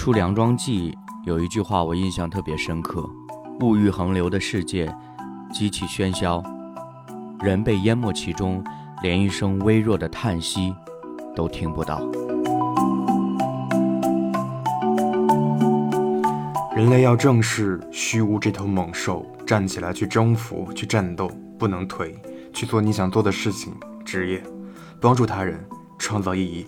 出梁庄记有一句话我印象特别深刻：物欲横流的世界，极其喧嚣，人被淹没其中，连一声微弱的叹息都听不到。人类要正视虚无这头猛兽，站起来去征服、去战斗，不能退，去做你想做的事情、职业，帮助他人，创造意义。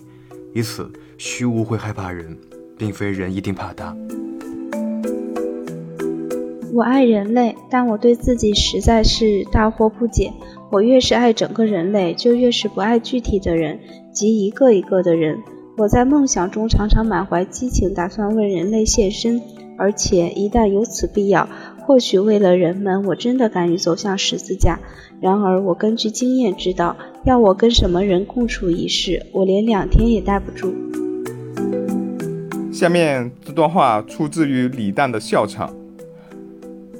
以此，虚无会害怕人。并非人一定怕它。我爱人类，但我对自己实在是大惑不解。我越是爱整个人类，就越是不爱具体的人及一个一个的人。我在梦想中常常满怀激情，打算为人类献身，而且一旦有此必要，或许为了人们，我真的敢于走向十字架。然而，我根据经验知道，要我跟什么人共处一室，我连两天也待不住。下面这段话出自于李诞的笑场。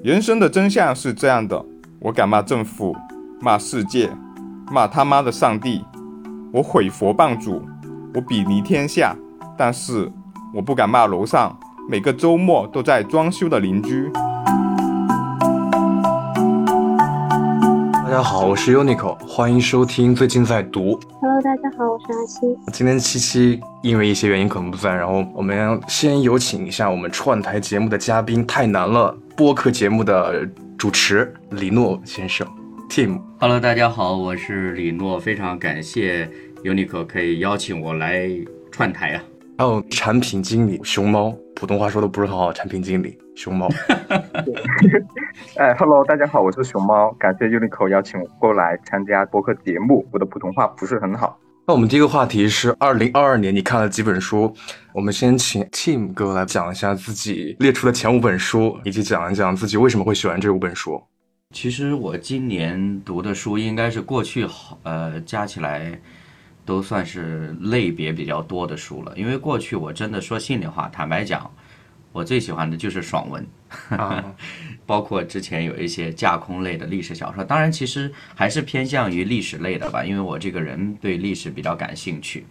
人生的真相是这样的：我敢骂政府，骂世界，骂他妈的上帝，我毁佛谤主，我鄙夷天下，但是我不敢骂楼上每个周末都在装修的邻居。家好，我是 Unico，欢迎收听最近在读。Hello，大家好，我是阿七。今天七七因为一些原因可能不在，然后我们先有请一下我们串台节目的嘉宾，太难了播客节目的主持李诺先生，Tim。Hello，大家好，我是李诺，非常感谢 Unico 可以邀请我来串台啊。还有产品经理熊猫，普通话说的不是很好，产品经理。熊猫，哎，Hello，大家好，我是熊猫，感谢 Uniqlo 邀请我过来参加播客节目。我的普通话不是很好。那我们第一个话题是二零二二年你看了几本书？我们先请 Tim 哥来讲一下自己列出的前五本书，以及讲一讲自己为什么会喜欢这五本书。其实我今年读的书应该是过去好呃加起来都算是类别比较多的书了，因为过去我真的说心里话，坦白讲。我最喜欢的就是爽文，包括之前有一些架空类的历史小说，当然其实还是偏向于历史类的吧，因为我这个人对历史比较感兴趣。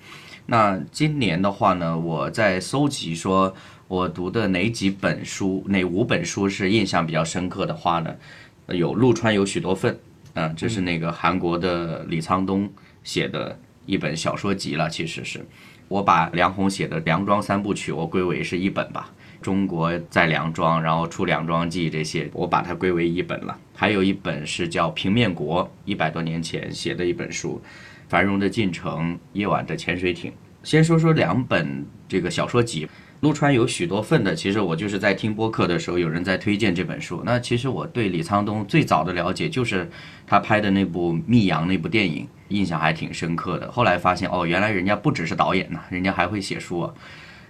那今年的话呢，我在搜集说我读的哪几本书，哪五本书是印象比较深刻的话呢？有陆川有许多份，嗯，这是那个韩国的李沧东写的一本小说集了，其实是我把梁鸿写的《梁庄三部曲》我归为是一本吧。中国在梁庄，然后出《梁庄记》这些，我把它归为一本了。还有一本是叫《平面国》，一百多年前写的一本书，《繁荣的进程》《夜晚的潜水艇》。先说说两本这个小说集，陆川有许多份的。其实我就是在听播客的时候，有人在推荐这本书。那其实我对李沧东最早的了解，就是他拍的那部《密阳》那部电影，印象还挺深刻的。后来发现，哦，原来人家不只是导演呢，人家还会写书啊。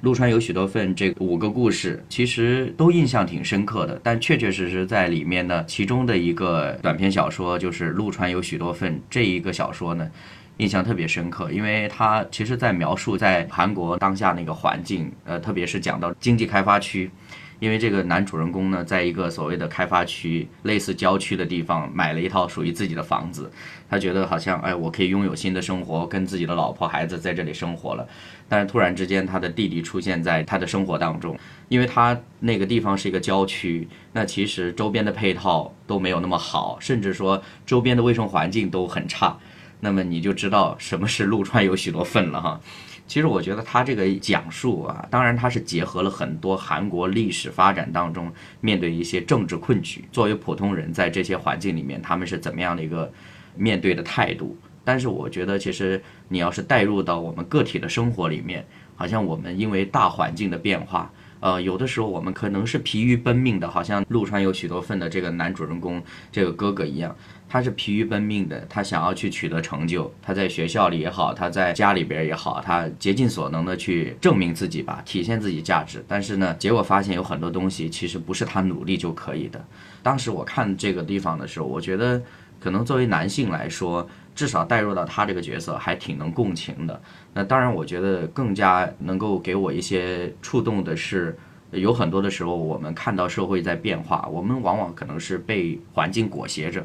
陆川有许多份，这五个故事其实都印象挺深刻的。但确确实实在里面呢，其中的一个短篇小说就是陆川有许多份这一个小说呢，印象特别深刻，因为他其实在描述在韩国当下那个环境，呃，特别是讲到经济开发区。因为这个男主人公呢，在一个所谓的开发区、类似郊区的地方，买了一套属于自己的房子。他觉得好像，哎，我可以拥有新的生活，跟自己的老婆孩子在这里生活了。但是突然之间，他的弟弟出现在他的生活当中。因为他那个地方是一个郊区，那其实周边的配套都没有那么好，甚至说周边的卫生环境都很差。那么你就知道什么是陆川有许多份了哈。其实我觉得他这个讲述啊，当然他是结合了很多韩国历史发展当中面对一些政治困局，作为普通人在这些环境里面，他们是怎么样的一个面对的态度。但是我觉得，其实你要是带入到我们个体的生活里面，好像我们因为大环境的变化。呃，有的时候我们可能是疲于奔命的，好像陆川有许多份的这个男主人公这个哥哥一样，他是疲于奔命的，他想要去取得成就，他在学校里也好，他在家里边也好，他竭尽所能的去证明自己吧，体现自己价值。但是呢，结果发现有很多东西其实不是他努力就可以的。当时我看这个地方的时候，我觉得可能作为男性来说。至少带入到他这个角色还挺能共情的。那当然，我觉得更加能够给我一些触动的是，有很多的时候我们看到社会在变化，我们往往可能是被环境裹挟着。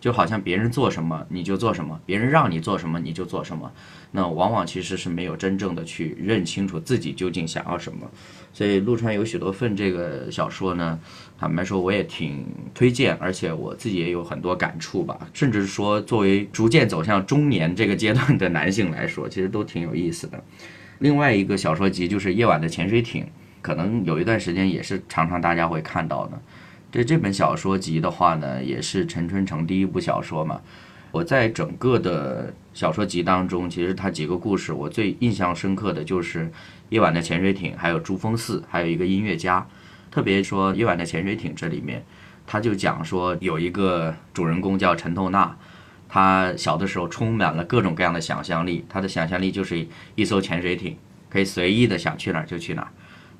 就好像别人做什么你就做什么，别人让你做什么你就做什么，那往往其实是没有真正的去认清楚自己究竟想要什么。所以陆川有许多份这个小说呢，坦白说我也挺推荐，而且我自己也有很多感触吧，甚至说作为逐渐走向中年这个阶段的男性来说，其实都挺有意思的。另外一个小说集就是《夜晚的潜水艇》，可能有一段时间也是常常大家会看到的。对这本小说集的话呢，也是陈春成第一部小说嘛。我在整个的小说集当中，其实它几个故事我最印象深刻的就是《夜晚的潜水艇》，还有《珠峰寺》，还有一个音乐家。特别说《夜晚的潜水艇》这里面，他就讲说有一个主人公叫陈透纳，他小的时候充满了各种各样的想象力，他的想象力就是一艘潜水艇，可以随意的想去哪儿就去哪儿。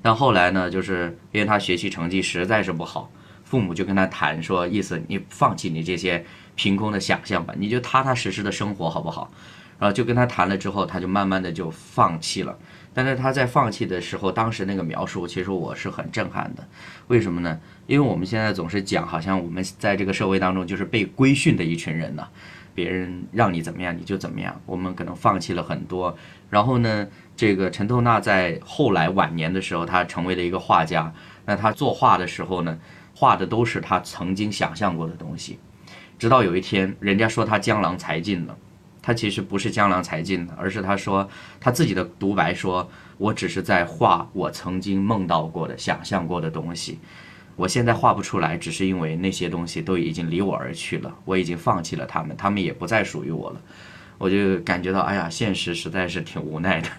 但后来呢，就是因为他学习成绩实在是不好，父母就跟他谈说，意思你放弃你这些。凭空的想象吧，你就踏踏实实的生活好不好？然后就跟他谈了之后，他就慢慢的就放弃了。但是他在放弃的时候，当时那个描述，其实我是很震撼的。为什么呢？因为我们现在总是讲，好像我们在这个社会当中就是被规训的一群人呢，别人让你怎么样你就怎么样。我们可能放弃了很多。然后呢，这个陈透纳在后来晚年的时候，他成为了一个画家。那他作画的时候呢，画的都是他曾经想象过的东西。直到有一天，人家说他江郎才尽了，他其实不是江郎才尽的，而是他说他自己的独白说：“我只是在画我曾经梦到过的、想象过的东西，我现在画不出来，只是因为那些东西都已经离我而去了，我已经放弃了他们，他们也不再属于我了。”我就感觉到，哎呀，现实实在是挺无奈的。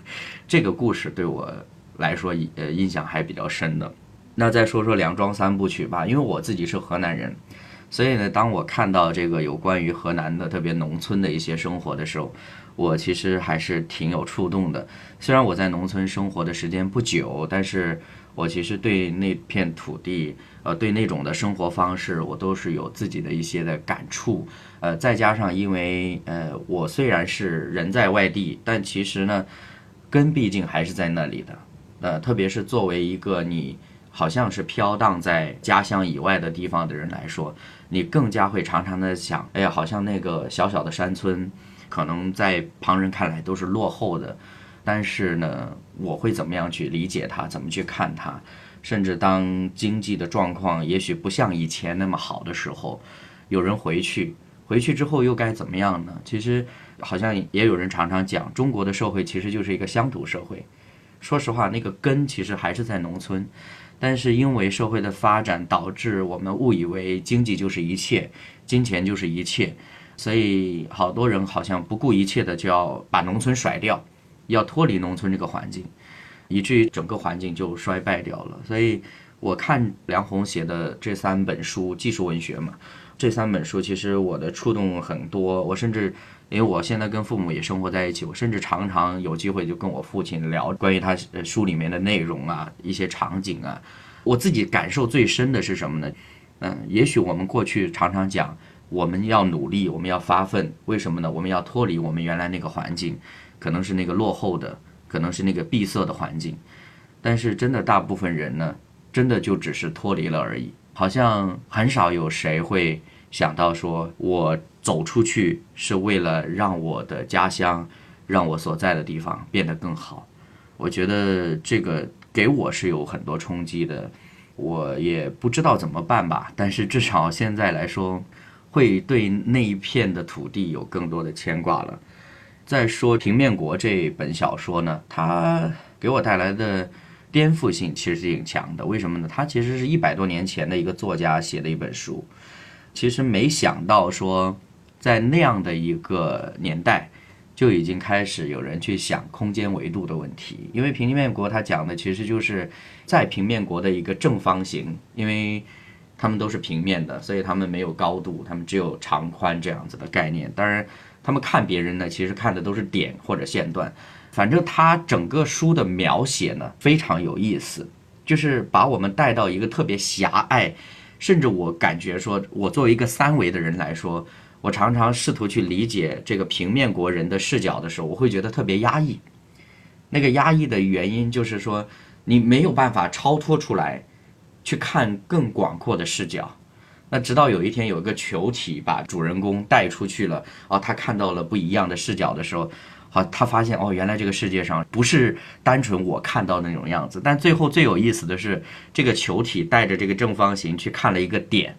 这个故事对我来说，呃，印象还比较深的。那再说说《梁庄三部曲》吧，因为我自己是河南人。所以呢，当我看到这个有关于河南的特别农村的一些生活的时候，我其实还是挺有触动的。虽然我在农村生活的时间不久，但是我其实对那片土地，呃，对那种的生活方式，我都是有自己的一些的感触。呃，再加上因为呃，我虽然是人在外地，但其实呢，根毕竟还是在那里的。呃，特别是作为一个你好像是飘荡在家乡以外的地方的人来说。你更加会常常的想，哎呀，好像那个小小的山村，可能在旁人看来都是落后的，但是呢，我会怎么样去理解它，怎么去看它？甚至当经济的状况也许不像以前那么好的时候，有人回去，回去之后又该怎么样呢？其实，好像也有人常常讲，中国的社会其实就是一个乡土社会。说实话，那个根其实还是在农村。但是因为社会的发展，导致我们误以为经济就是一切，金钱就是一切，所以好多人好像不顾一切的就要把农村甩掉，要脱离农村这个环境，以至于整个环境就衰败掉了。所以我看梁鸿写的这三本书，技术文学嘛，这三本书其实我的触动很多，我甚至。因为我现在跟父母也生活在一起，我甚至常常有机会就跟我父亲聊关于他书里面的内容啊，一些场景啊。我自己感受最深的是什么呢？嗯，也许我们过去常常讲我们要努力，我们要发奋，为什么呢？我们要脱离我们原来那个环境，可能是那个落后的，可能是那个闭塞的环境。但是真的大部分人呢，真的就只是脱离了而已，好像很少有谁会想到说我。走出去是为了让我的家乡，让我所在的地方变得更好。我觉得这个给我是有很多冲击的，我也不知道怎么办吧。但是至少现在来说，会对那一片的土地有更多的牵挂了。再说《平面国》这本小说呢，它给我带来的颠覆性其实挺强的。为什么呢？它其实是一百多年前的一个作家写的一本书，其实没想到说。在那样的一个年代，就已经开始有人去想空间维度的问题。因为平面国它讲的其实就是在平面国的一个正方形，因为他们都是平面的，所以他们没有高度，他们只有长宽这样子的概念。当然，他们看别人呢，其实看的都是点或者线段。反正他整个书的描写呢非常有意思，就是把我们带到一个特别狭隘，甚至我感觉说，我作为一个三维的人来说。我常常试图去理解这个平面国人的视角的时候，我会觉得特别压抑。那个压抑的原因就是说，你没有办法超脱出来，去看更广阔的视角。那直到有一天有一个球体把主人公带出去了，啊，他看到了不一样的视角的时候，好，他发现哦，原来这个世界上不是单纯我看到的那种样子。但最后最有意思的是，这个球体带着这个正方形去看了一个点，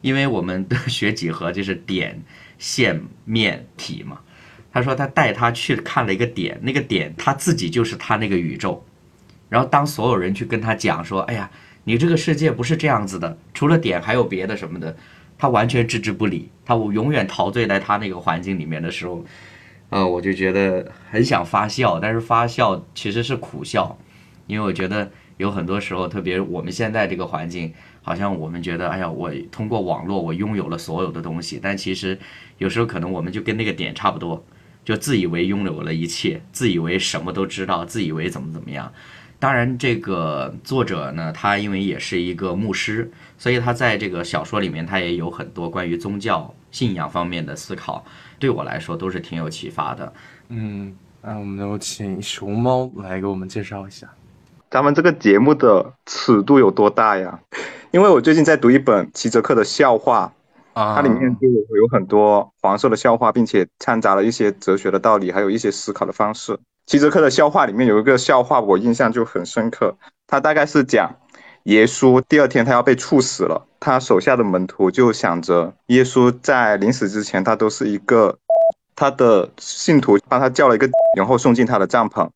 因为我们的学几何就是点、线、面、体嘛。他说他带他去看了一个点，那个点他自己就是他那个宇宙。然后当所有人去跟他讲说，哎呀。你这个世界不是这样子的，除了点还有别的什么的，他完全置之不理，他永远陶醉在他那个环境里面的时候，呃，我就觉得很想发笑，但是发笑其实是苦笑，因为我觉得有很多时候，特别我们现在这个环境，好像我们觉得，哎呀，我通过网络我拥有了所有的东西，但其实有时候可能我们就跟那个点差不多，就自以为拥有了一切，自以为什么都知道，自以为怎么怎么样。当然，这个作者呢，他因为也是一个牧师，所以他在这个小说里面，他也有很多关于宗教信仰方面的思考，对我来说都是挺有启发的。嗯，那我们有请熊猫来给我们介绍一下，咱们这个节目的尺度有多大呀？因为我最近在读一本齐泽克的笑话，啊，它里面就有很多黄色的笑话，并且掺杂了一些哲学的道理，还有一些思考的方式。齐泽克的笑话里面有一个笑话，我印象就很深刻。他大概是讲，耶稣第二天他要被处死了，他手下的门徒就想着，耶稣在临死之前，他都是一个，他的信徒帮他叫了一个，然后送进他的帐篷。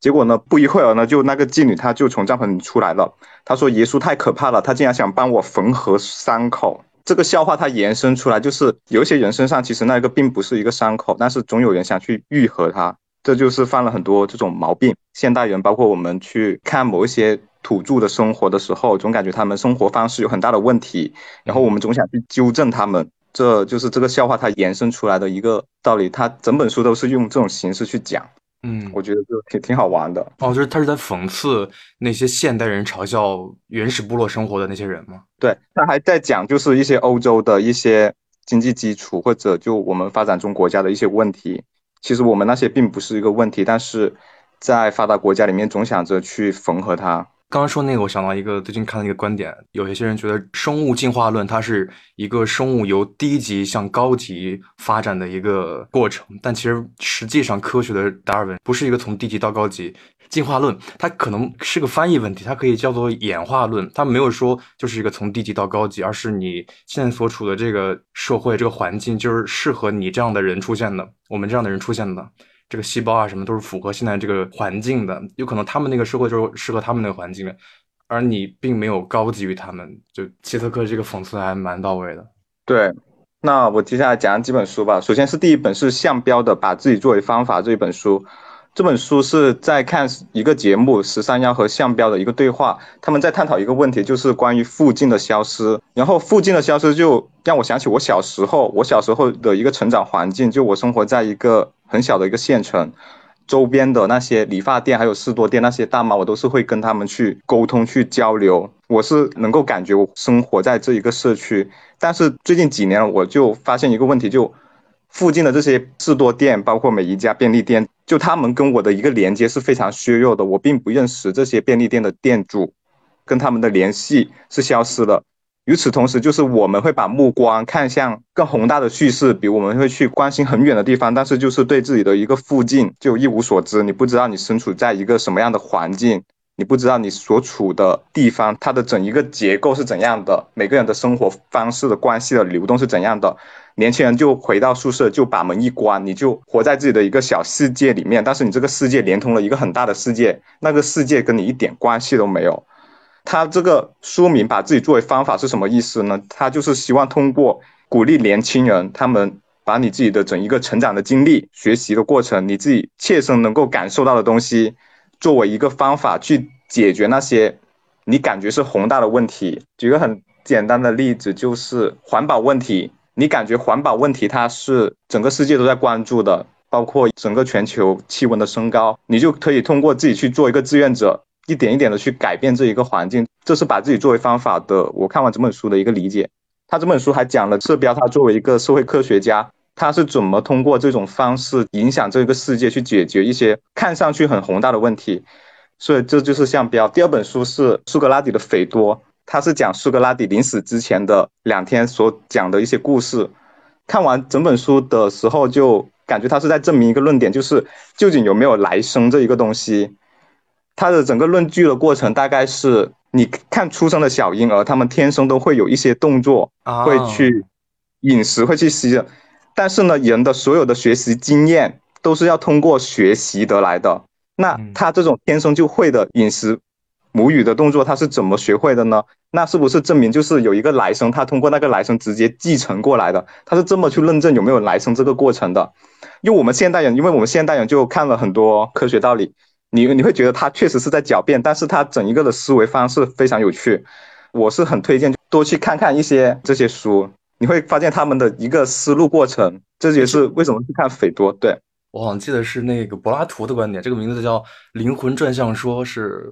结果呢，不一会儿呢，就那个妓女她就从帐篷里出来了。她说耶稣太可怕了，他竟然想帮我缝合伤口。这个笑话它延伸出来，就是有一些人身上其实那个并不是一个伤口，但是总有人想去愈合它。这就是犯了很多这种毛病。现代人，包括我们去看某一些土著的生活的时候，总感觉他们生活方式有很大的问题，然后我们总想去纠正他们。这就是这个笑话它延伸出来的一个道理。它整本书都是用这种形式去讲。嗯，我觉得就挺挺好玩的。哦，就是他是在讽刺那些现代人嘲笑原始部落生活的那些人吗？对，他还在讲就是一些欧洲的一些经济基础，或者就我们发展中国家的一些问题。其实我们那些并不是一个问题，但是在发达国家里面总想着去缝合它。刚刚说那个，我想到一个最近看的一个观点，有一些人觉得生物进化论它是一个生物由低级向高级发展的一个过程，但其实实际上科学的达尔文不是一个从低级到高级。进化论，它可能是个翻译问题，它可以叫做演化论。它没有说就是一个从低级到高级，而是你现在所处的这个社会、这个环境，就是适合你这样的人出现的，我们这样的人出现的。这个细胞啊，什么都是符合现在这个环境的。有可能他们那个社会就是适合他们那个环境的，而你并没有高级于他们。就切特克这个讽刺还蛮到位的。对，那我接下来讲几本书吧。首先是第一本是向标的《把自己作为方法》这一本书。这本书是在看一个节目，十三幺和向标的一个对话，他们在探讨一个问题，就是关于附近的消失。然后附近的消失就让我想起我小时候，我小时候的一个成长环境，就我生活在一个很小的一个县城，周边的那些理发店还有士多店那些大妈，我都是会跟他们去沟通去交流，我是能够感觉我生活在这一个社区。但是最近几年，我就发现一个问题，就。附近的这些士多店，包括每一家便利店，就他们跟我的一个连接是非常削弱的。我并不认识这些便利店的店主，跟他们的联系是消失了。与此同时，就是我们会把目光看向更宏大的叙事，比如我们会去关心很远的地方，但是就是对自己的一个附近就一无所知。你不知道你身处在一个什么样的环境，你不知道你所处的地方它的整一个结构是怎样的，每个人的生活方式的关系的流动是怎样的。年轻人就回到宿舍，就把门一关，你就活在自己的一个小世界里面。但是你这个世界连通了一个很大的世界，那个世界跟你一点关系都没有。他这个书名把自己作为方法是什么意思呢？他就是希望通过鼓励年轻人，他们把你自己的整一个成长的经历、学习的过程，你自己切身能够感受到的东西，作为一个方法去解决那些你感觉是宏大的问题。举个很简单的例子，就是环保问题。你感觉环保问题它是整个世界都在关注的，包括整个全球气温的升高，你就可以通过自己去做一个志愿者，一点一点的去改变这一个环境。这是把自己作为方法的。我看完整本书的一个理解，他这本书还讲了社标，他作为一个社会科学家，他是怎么通过这种方式影响这个世界，去解决一些看上去很宏大的问题。所以这就是向标。第二本书是苏格拉底的《斐多》。他是讲苏格拉底临死之前的两天所讲的一些故事。看完整本书的时候，就感觉他是在证明一个论点，就是究竟有没有来生这一个东西。他的整个论据的过程大概是：你看出生的小婴儿，他们天生都会有一些动作，会去饮食，会去吸。但是呢，人的所有的学习经验都是要通过学习得来的。那他这种天生就会的饮食、母语的动作，他是怎么学会的呢？那是不是证明就是有一个来生，他通过那个来生直接继承过来的？他是这么去论证有没有来生这个过程的？因为我们现代人，因为我们现代人就看了很多科学道理，你你会觉得他确实是在狡辩，但是他整一个的思维方式非常有趣。我是很推荐多去看看一些这些书。你会发现他们的一个思路过程，这也是为什么去看斐多。对我好像记得是那个柏拉图的观点，这个名字叫《灵魂转向说》，是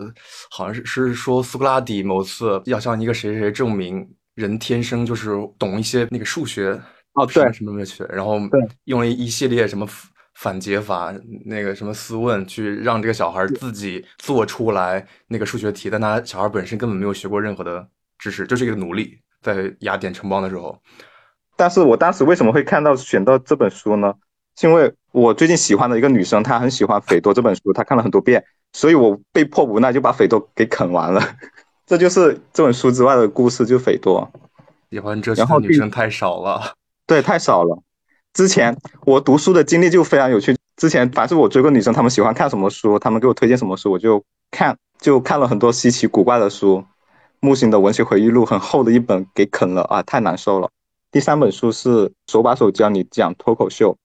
好像是是说苏格拉底某次要向一个谁谁谁证明人天生就是懂一些那个数学哦，对什么什么学，然后用了一系列什么反解法，那个什么思问，去让这个小孩自己做出来那个数学题，但他小孩本身根本没有学过任何的知识，就是一个奴隶。在雅典城邦的时候，但是我当时为什么会看到选到这本书呢？是因为我最近喜欢的一个女生，她很喜欢斐多这本书，她看了很多遍，所以我被迫无奈就把斐多给啃完了。这就是这本书之外的故事，就斐多。喜欢哲学的女生太少了，对，太少了。之前我读书的经历就非常有趣，之前凡是我追过女生，她们喜欢看什么书，她们给我推荐什么书，我就看，就看了很多稀奇古怪的书。木心的文学回忆录很厚的一本，给啃了啊，太难受了。第三本书是手把手教你讲脱口秀，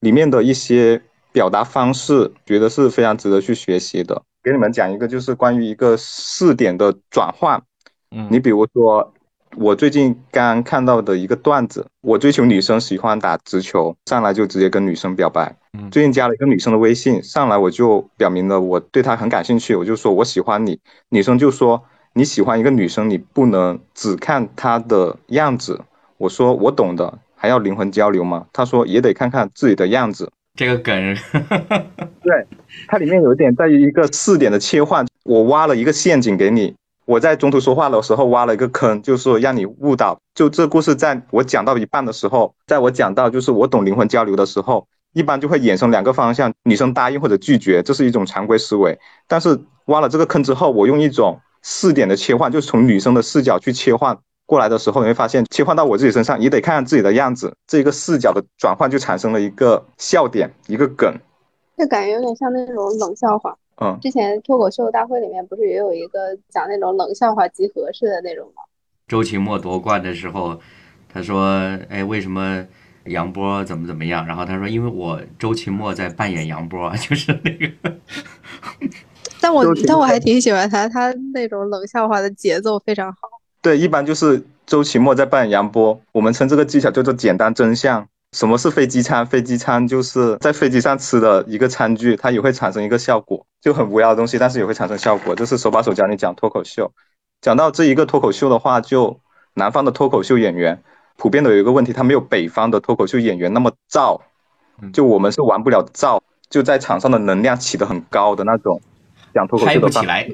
里面的一些表达方式，觉得是非常值得去学习的。给你们讲一个，就是关于一个四点的转换。嗯，你比如说，我最近刚看到的一个段子，我追求女生喜欢打直球，上来就直接跟女生表白。嗯，最近加了一个女生的微信，上来我就表明了我对她很感兴趣，我就说我喜欢你，女生就说。你喜欢一个女生，你不能只看她的样子。我说我懂的，还要灵魂交流吗？他说也得看看自己的样子。这个梗，对，它里面有一点在于一个四点的切换。我挖了一个陷阱给你，我在中途说话的时候挖了一个坑，就是说让你误导。就这故事，在我讲到一半的时候，在我讲到就是我懂灵魂交流的时候，一般就会衍生两个方向：女生答应或者拒绝，这是一种常规思维。但是挖了这个坑之后，我用一种。四点的切换，就是从女生的视角去切换过来的时候，你会发现切换到我自己身上也得看看自己的样子，这个视角的转换就产生了一个笑点，一个梗，这感觉有点像那种冷笑话。嗯，之前脱口秀大会里面不是也有一个讲那种冷笑话集合式的那种吗？周奇墨夺冠的时候，他说：“哎，为什么杨波怎么怎么样？”然后他说：“因为我周奇墨在扮演杨波，就是那个。”但我但我还挺喜欢他，他那种冷笑话的节奏非常好。对，一般就是周奇墨在扮演杨波，我们称这个技巧叫做简单真相。什么是飞机餐？飞机餐就是在飞机上吃的一个餐具，它也会产生一个效果，就很无聊的东西，但是也会产生效果。就是手把手教你讲脱口秀。讲到这一个脱口秀的话，就南方的脱口秀演员普遍的有一个问题，他没有北方的脱口秀演员那么燥。就我们是玩不了燥，就在场上的能量起得很高的那种。讲脱口秀的起来。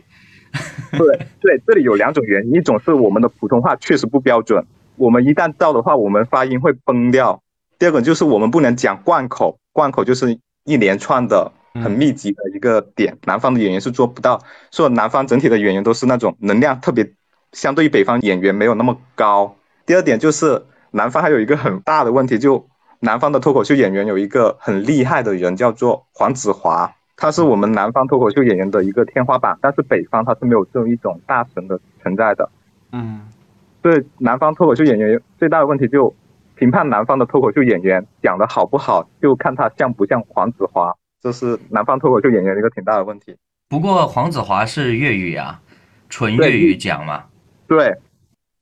对对，这里有两种原因，一种是我们的普通话确实不标准，我们一旦到的话，我们发音会崩掉；第二个就是我们不能讲贯口，贯口就是一连串的很密集的一个点，南方的演员是做不到。所以南方整体的演员都是那种能量特别，相对于北方演员没有那么高。第二点就是南方还有一个很大的问题，就南方的脱口秀演员有一个很厉害的人叫做黄子华。他是我们南方脱口秀演员的一个天花板，但是北方他是没有这种一种大神的存在的。嗯，对，南方脱口秀演员最大的问题就评判南方的脱口秀演员讲的好不好，就看他像不像黄子华，这是南方脱口秀演员一个挺大的问题。不过黄子华是粤语啊，纯粤语讲嘛。对，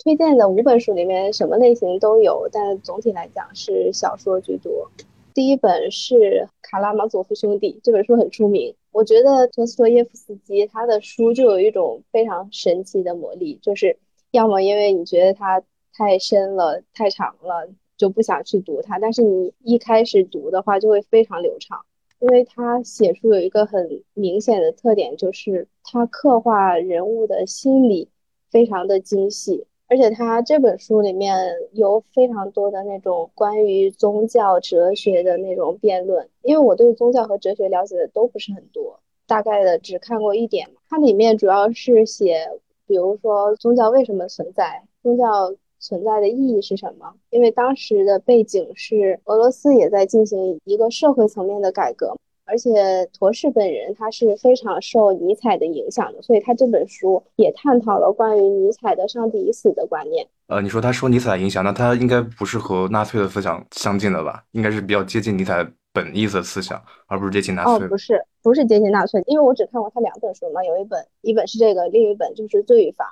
推荐的五本书里面什么类型都有，但总体来讲是小说居多。第一本是《卡拉马佐夫兄弟》，这本书很出名。我觉得托斯托耶夫斯基他的书就有一种非常神奇的魔力，就是要么因为你觉得它太深了、太长了，就不想去读它；但是你一开始读的话，就会非常流畅。因为他写书有一个很明显的特点，就是他刻画人物的心理非常的精细。而且他这本书里面有非常多的那种关于宗教哲学的那种辩论，因为我对宗教和哲学了解的都不是很多，大概的只看过一点。它里面主要是写，比如说宗教为什么存在，宗教存在的意义是什么？因为当时的背景是俄罗斯也在进行一个社会层面的改革。而且陀氏本人他是非常受尼采的影响的，所以他这本书也探讨了关于尼采的上帝已死的观念。呃，你说他受尼采影响，那他应该不是和纳粹的思想相近的吧？应该是比较接近尼采本意的思想，而不是接近纳粹。哦，不是，不是接近纳粹，因为我只看过他两本书嘛，有一本，一本是这个，另一本就是《罪与罚》。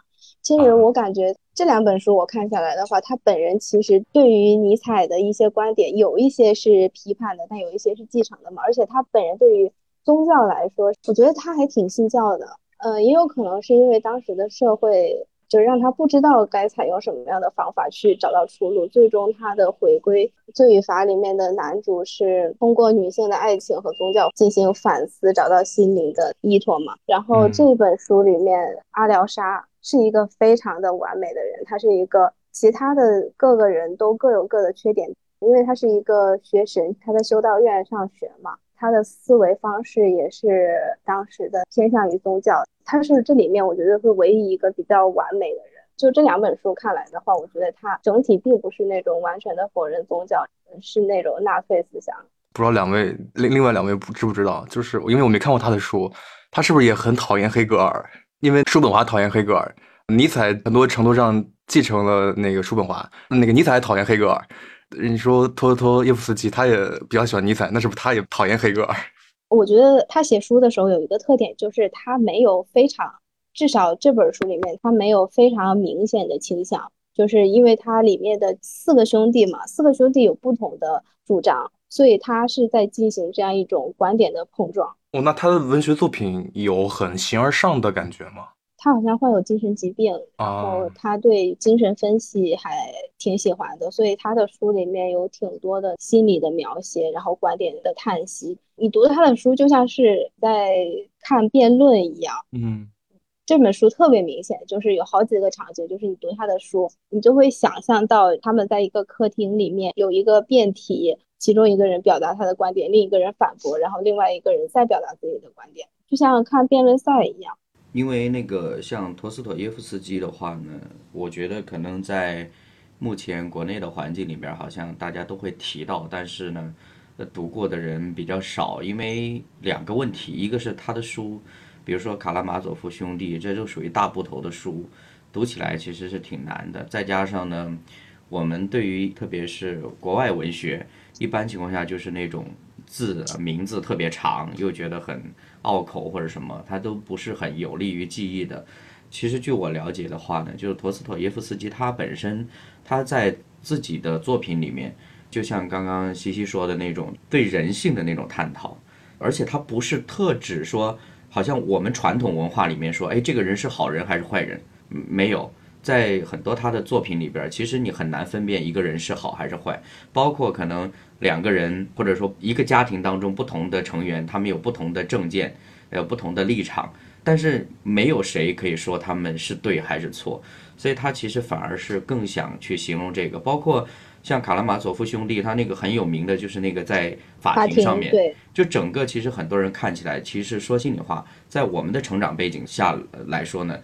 其实我感觉这两本书我看下来的话，他本人其实对于尼采的一些观点有一些是批判的，但有一些是继承的嘛。而且他本人对于宗教来说，我觉得他还挺信教的。呃，也有可能是因为当时的社会就让他不知道该采用什么样的方法去找到出路。最终他的回归，《罪与罚》里面的男主是通过女性的爱情和宗教进行反思，找到心灵的依托嘛。然后这本书里面，阿廖沙。是一个非常的完美的人，他是一个其他的各个人都各有各的缺点，因为他是一个学神，他在修道院上学嘛，他的思维方式也是当时的偏向于宗教，他是这里面我觉得是唯一一个比较完美的人。就这两本书看来的话，我觉得他整体并不是那种完全的否认宗教，是那种纳粹思想。不知道两位另另外两位不知不知道，就是因为我没看过他的书，他是不是也很讨厌黑格尔？因为叔本华讨厌黑格尔，尼采很多程度上继承了那个叔本华。那个尼采讨厌黑格尔，你说托托耶夫斯基他也比较喜欢尼采，那是不是他也讨厌黑格尔？我觉得他写书的时候有一个特点，就是他没有非常，至少这本书里面他没有非常明显的倾向，就是因为他里面的四个兄弟嘛，四个兄弟有不同的主张，所以他是在进行这样一种观点的碰撞。哦，那他的文学作品有很形而上的感觉吗？他好像患有精神疾病，然后他对精神分析还挺喜欢的，所以他的书里面有挺多的心理的描写，然后观点的叹息。你读他的书就像是在看辩论一样。嗯，这本书特别明显，就是有好几个场景，就是你读他的书，你就会想象到他们在一个客厅里面有一个辩题。其中一个人表达他的观点，另一个人反驳，然后另外一个人再表达自己的观点，就像看辩论赛一样。因为那个像陀思妥耶夫斯基的话呢，我觉得可能在目前国内的环境里边，好像大家都会提到，但是呢，读过的人比较少。因为两个问题，一个是他的书，比如说《卡拉马佐夫兄弟》，这就属于大部头的书，读起来其实是挺难的。再加上呢，我们对于特别是国外文学。一般情况下就是那种字名字特别长，又觉得很拗口或者什么，它都不是很有利于记忆的。其实据我了解的话呢，就是陀思妥耶夫斯基他本身他在自己的作品里面，就像刚刚西西说的那种对人性的那种探讨，而且他不是特指说，好像我们传统文化里面说，哎，这个人是好人还是坏人，没有。在很多他的作品里边，其实你很难分辨一个人是好还是坏，包括可能两个人或者说一个家庭当中不同的成员，他们有不同的政见，有不同的立场，但是没有谁可以说他们是对还是错，所以他其实反而是更想去形容这个，包括像卡拉马佐夫兄弟，他那个很有名的就是那个在法庭上面，就整个其实很多人看起来，其实说心里话，在我们的成长背景下来说呢。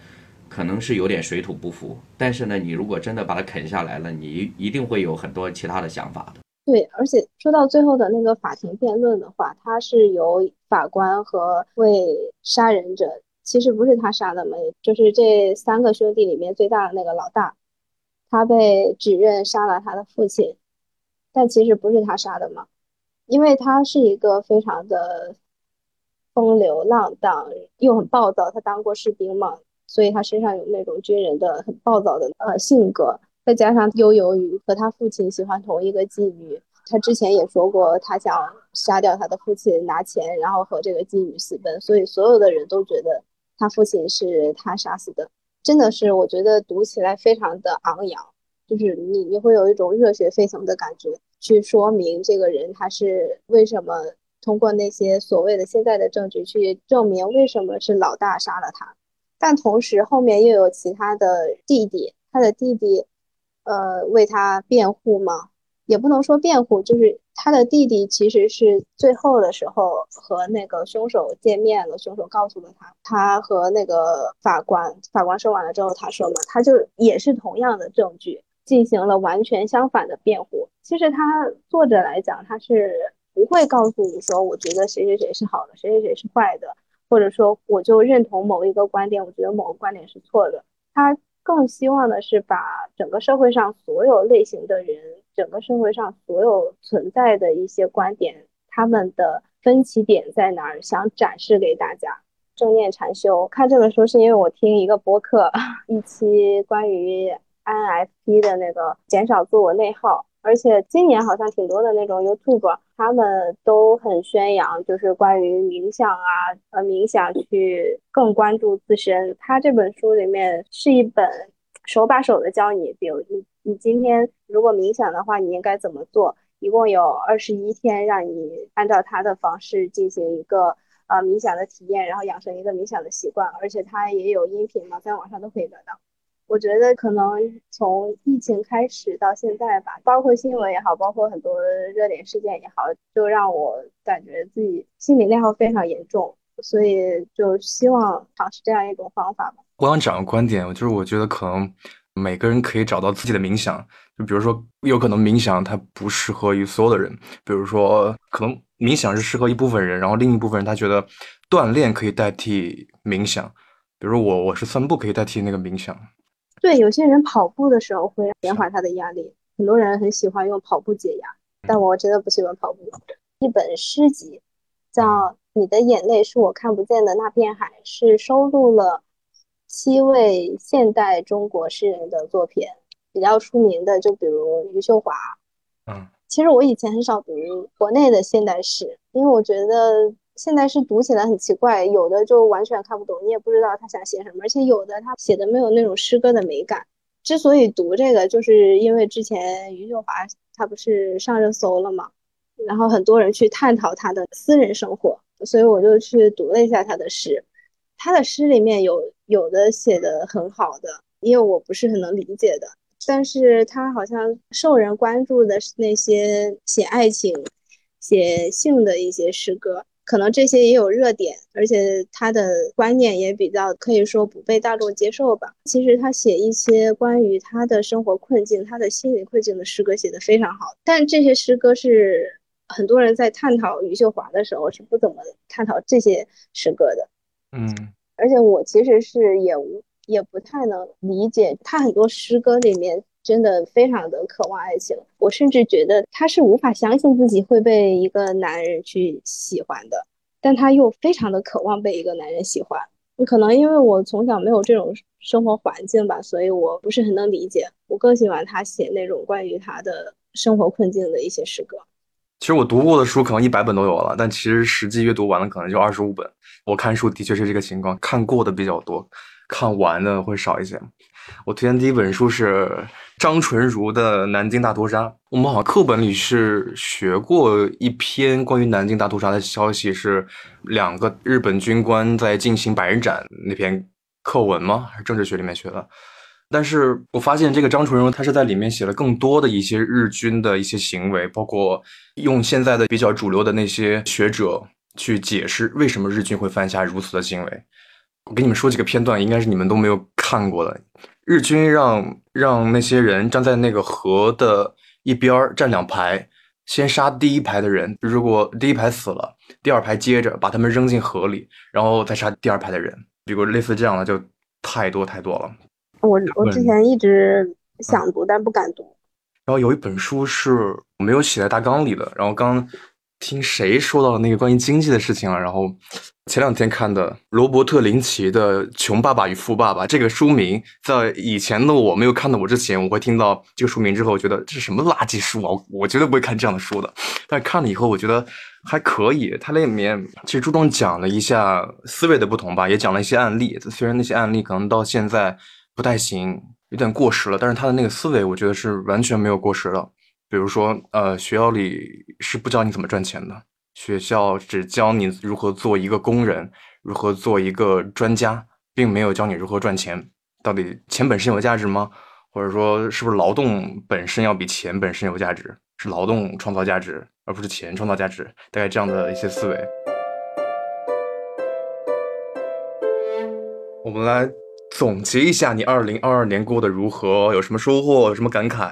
可能是有点水土不服，但是呢，你如果真的把它啃下来了，你一定会有很多其他的想法的。对，而且说到最后的那个法庭辩论的话，他是由法官和为杀人者，其实不是他杀的嘛，就是这三个兄弟里面最大的那个老大，他被指认杀了他的父亲，但其实不是他杀的嘛，因为他是一个非常的风流浪荡又很暴躁，他当过士兵嘛。所以他身上有那种军人的很暴躁的呃性格，再加上悠游于和他父亲喜欢同一个妓女，他之前也说过他想杀掉他的父亲拿钱，然后和这个妓女私奔，所以所有的人都觉得他父亲是他杀死的，真的是我觉得读起来非常的昂扬，就是你你会有一种热血沸腾的感觉，去说明这个人他是为什么通过那些所谓的现在的证据去证明为什么是老大杀了他。但同时后面又有其他的弟弟，他的弟弟，呃，为他辩护吗，也不能说辩护，就是他的弟弟其实是最后的时候和那个凶手见面了，凶手告诉了他，他和那个法官，法官说完了之后，他说嘛，他就也是同样的证据进行了完全相反的辩护。其实他作者来讲，他是不会告诉你说，我觉得谁谁谁是好的，谁谁谁是坏的。或者说，我就认同某一个观点，我觉得某个观点是错的。他更希望的是把整个社会上所有类型的人，整个社会上所有存在的一些观点，他们的分歧点在哪儿，想展示给大家。正念禅修，看这本书是因为我听一个播客，一期关于 INFP 的那个减少自我内耗。而且今年好像挺多的那种 YouTube，他们都很宣扬，就是关于冥想啊，呃，冥想去更关注自身。他这本书里面是一本手把手的教你，比如你你今天如果冥想的话，你应该怎么做？一共有二十一天，让你按照他的方式进行一个呃冥想的体验，然后养成一个冥想的习惯。而且他也有音频嘛，在网上都可以得到。我觉得可能从疫情开始到现在吧，包括新闻也好，包括很多热点事件也好，就让我感觉自己心理内耗非常严重，所以就希望尝试这样一种方法吧。我想讲个观点，就是我觉得可能每个人可以找到自己的冥想，就比如说有可能冥想它不适合于所有的人，比如说可能冥想是适合一部分人，然后另一部分人他觉得锻炼可以代替冥想，比如我我是散步可以代替那个冥想。对，有些人跑步的时候会减缓他的压力，很多人很喜欢用跑步解压，但我真的不喜欢跑步。一本诗集叫《你的眼泪是我看不见的那片海》，是收录了七位现代中国诗人的作品，比较出名的就比如余秀华。嗯，其实我以前很少读国内的现代诗，因为我觉得。现在是读起来很奇怪，有的就完全看不懂，你也不知道他想写什么，而且有的他写的没有那种诗歌的美感。之所以读这个，就是因为之前余秀华他不是上热搜了嘛，然后很多人去探讨他的私人生活，所以我就去读了一下他的诗。他的诗里面有有的写的很好的，因为我不是很能理解的，但是他好像受人关注的是那些写爱情、写性的一些诗歌。可能这些也有热点，而且他的观念也比较可以说不被大众接受吧。其实他写一些关于他的生活困境、他的心理困境的诗歌写得非常好，但这些诗歌是很多人在探讨余秀华的时候是不怎么探讨这些诗歌的。嗯，而且我其实是也无也不太能理解他很多诗歌里面。真的非常的渴望爱情，我甚至觉得他是无法相信自己会被一个男人去喜欢的，但他又非常的渴望被一个男人喜欢。可能因为我从小没有这种生活环境吧，所以我不是很能理解。我更喜欢他写那种关于他的生活困境的一些诗歌。其实我读过的书可能一百本都有了，但其实实际阅读完了可能就二十五本。我看书的确是这个情况，看过的比较多，看完的会少一些。我推荐第一本书是。张纯如的《南京大屠杀》，我们好像课本里是学过一篇关于南京大屠杀的消息，是两个日本军官在进行百人斩那篇课文吗？还是政治学里面学的？但是我发现这个张纯如他是在里面写了更多的一些日军的一些行为，包括用现在的比较主流的那些学者去解释为什么日军会犯下如此的行为。我给你们说几个片段，应该是你们都没有看过的。日军让让那些人站在那个河的一边站两排，先杀第一排的人，如果第一排死了，第二排接着把他们扔进河里，然后再杀第二排的人。比如类似这样的就太多太多了。我我之前一直想读，但不敢读。然后有一本书是我没有写在大纲里的，然后刚。听谁说到了那个关于经济的事情了？然后前两天看的罗伯特林奇的《穷爸爸与富爸爸》这个书名，在以前的我没有看到我之前，我会听到这个书名之后，我觉得这是什么垃圾书啊！我绝对不会看这样的书的。但看了以后，我觉得还可以。它里面其实注重讲了一下思维的不同吧，也讲了一些案例。虽然那些案例可能到现在不太行，有点过时了，但是他的那个思维，我觉得是完全没有过时的。比如说，呃，学校里是不教你怎么赚钱的，学校只教你如何做一个工人，如何做一个专家。并没有教你如何赚钱。到底钱本身有价值吗？或者说，是不是劳动本身要比钱本身有价值？是劳动创造价值，而不是钱创造价值？大概这样的一些思维。我们来总结一下，你二零二二年过得如何？有什么收获？有什么感慨？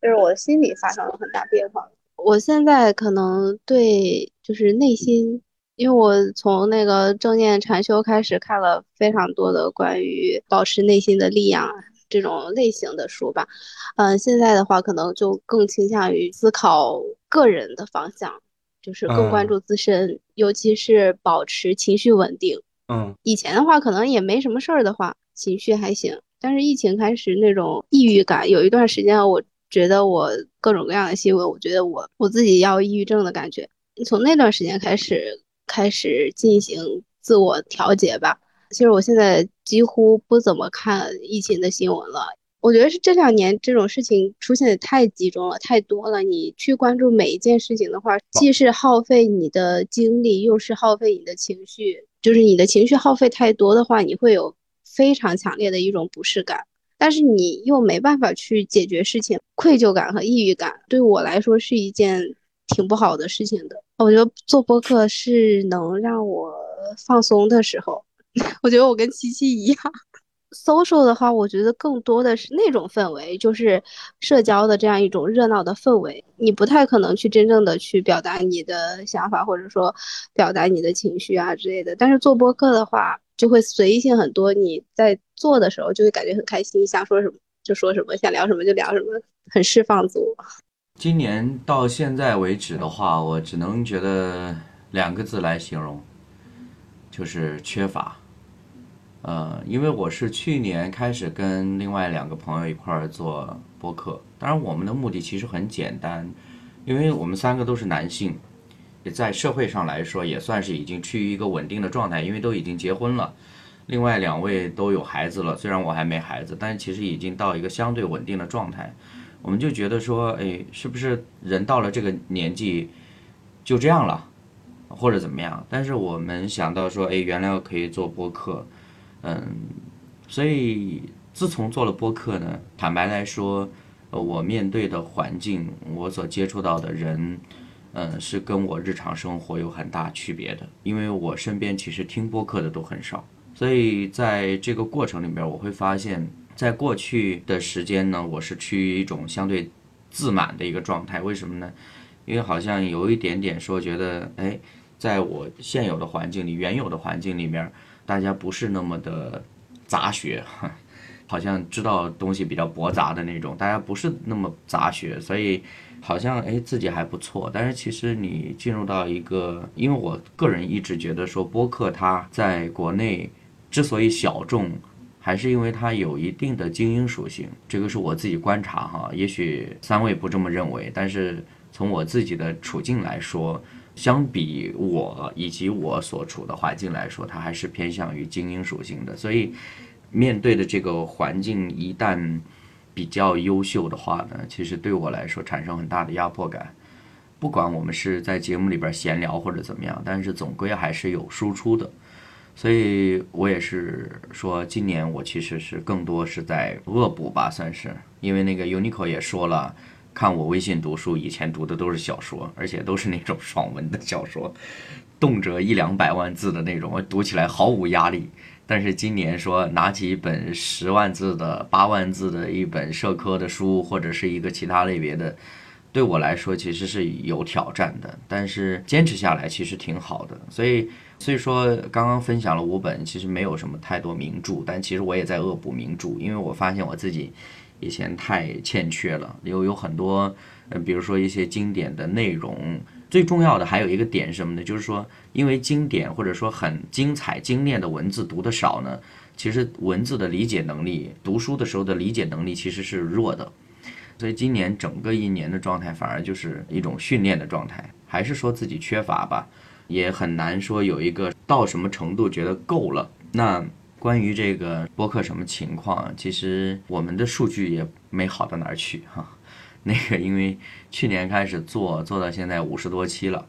就是我心里发生了很大变化。我现在可能对就是内心，因为我从那个正念禅修开始看了非常多的关于保持内心的力量这种类型的书吧。嗯，现在的话可能就更倾向于思考个人的方向，就是更关注自身，尤其是保持情绪稳定。嗯，以前的话可能也没什么事儿的话，情绪还行。但是疫情开始那种抑郁感，有一段时间我觉得我各种各样的新闻，我觉得我我自己要抑郁症的感觉。从那段时间开始开始进行自我调节吧。其实我现在几乎不怎么看疫情的新闻了。我觉得是这两年这种事情出现的太集中了，太多了。你去关注每一件事情的话，既是耗费你的精力，又是耗费你的情绪。就是你的情绪耗费太多的话，你会有非常强烈的一种不适感，但是你又没办法去解决事情，愧疚感和抑郁感对我来说是一件挺不好的事情的。我觉得做播客是能让我放松的时候，我觉得我跟七七一样。Social 的话，我觉得更多的是那种氛围，就是社交的这样一种热闹的氛围。你不太可能去真正的去表达你的想法，或者说表达你的情绪啊之类的。但是做播客的话，就会随意性很多。你在做的时候就会感觉很开心，想说什么就说什么，想聊什么就聊什么，很释放自我。今年到现在为止的话，我只能觉得两个字来形容，就是缺乏。呃，因为我是去年开始跟另外两个朋友一块儿做播客，当然我们的目的其实很简单，因为我们三个都是男性，也在社会上来说也算是已经趋于一个稳定的状态，因为都已经结婚了，另外两位都有孩子了，虽然我还没孩子，但是其实已经到一个相对稳定的状态，我们就觉得说，哎，是不是人到了这个年纪就这样了，或者怎么样？但是我们想到说，哎，原来可以做播客。嗯，所以自从做了播客呢，坦白来说，呃，我面对的环境，我所接触到的人，嗯，是跟我日常生活有很大区别的。因为我身边其实听播客的都很少，所以在这个过程里面，我会发现，在过去的时间呢，我是趋于一种相对自满的一个状态。为什么呢？因为好像有一点点说，觉得，哎，在我现有的环境里，原有的环境里面。大家不是那么的杂学，好像知道东西比较驳杂的那种。大家不是那么杂学，所以好像哎自己还不错。但是其实你进入到一个，因为我个人一直觉得说播客它在国内之所以小众，还是因为它有一定的精英属性。这个是我自己观察哈，也许三位不这么认为，但是从我自己的处境来说。相比我以及我所处的环境来说，它还是偏向于精英属性的。所以，面对的这个环境一旦比较优秀的话呢，其实对我来说产生很大的压迫感。不管我们是在节目里边闲聊或者怎么样，但是总归还是有输出的。所以我也是说，今年我其实是更多是在恶补吧，算是。因为那个 Uniqlo 也说了。看我微信读书，以前读的都是小说，而且都是那种爽文的小说，动辄一两百万字的那种，我读起来毫无压力。但是今年说拿起一本十万字的、八万字的一本社科的书，或者是一个其他类别的，对我来说其实是有挑战的。但是坚持下来其实挺好的。所以，所以说刚刚分享了五本，其实没有什么太多名著，但其实我也在恶补名著，因为我发现我自己。以前太欠缺了，有有很多，呃，比如说一些经典的内容，最重要的还有一个点什么呢？就是说，因为经典或者说很精彩精炼的文字读得少呢，其实文字的理解能力，读书的时候的理解能力其实是弱的，所以今年整个一年的状态反而就是一种训练的状态，还是说自己缺乏吧，也很难说有一个到什么程度觉得够了，那。关于这个播客什么情况，其实我们的数据也没好到哪儿去哈。那个因为去年开始做，做到现在五十多期了。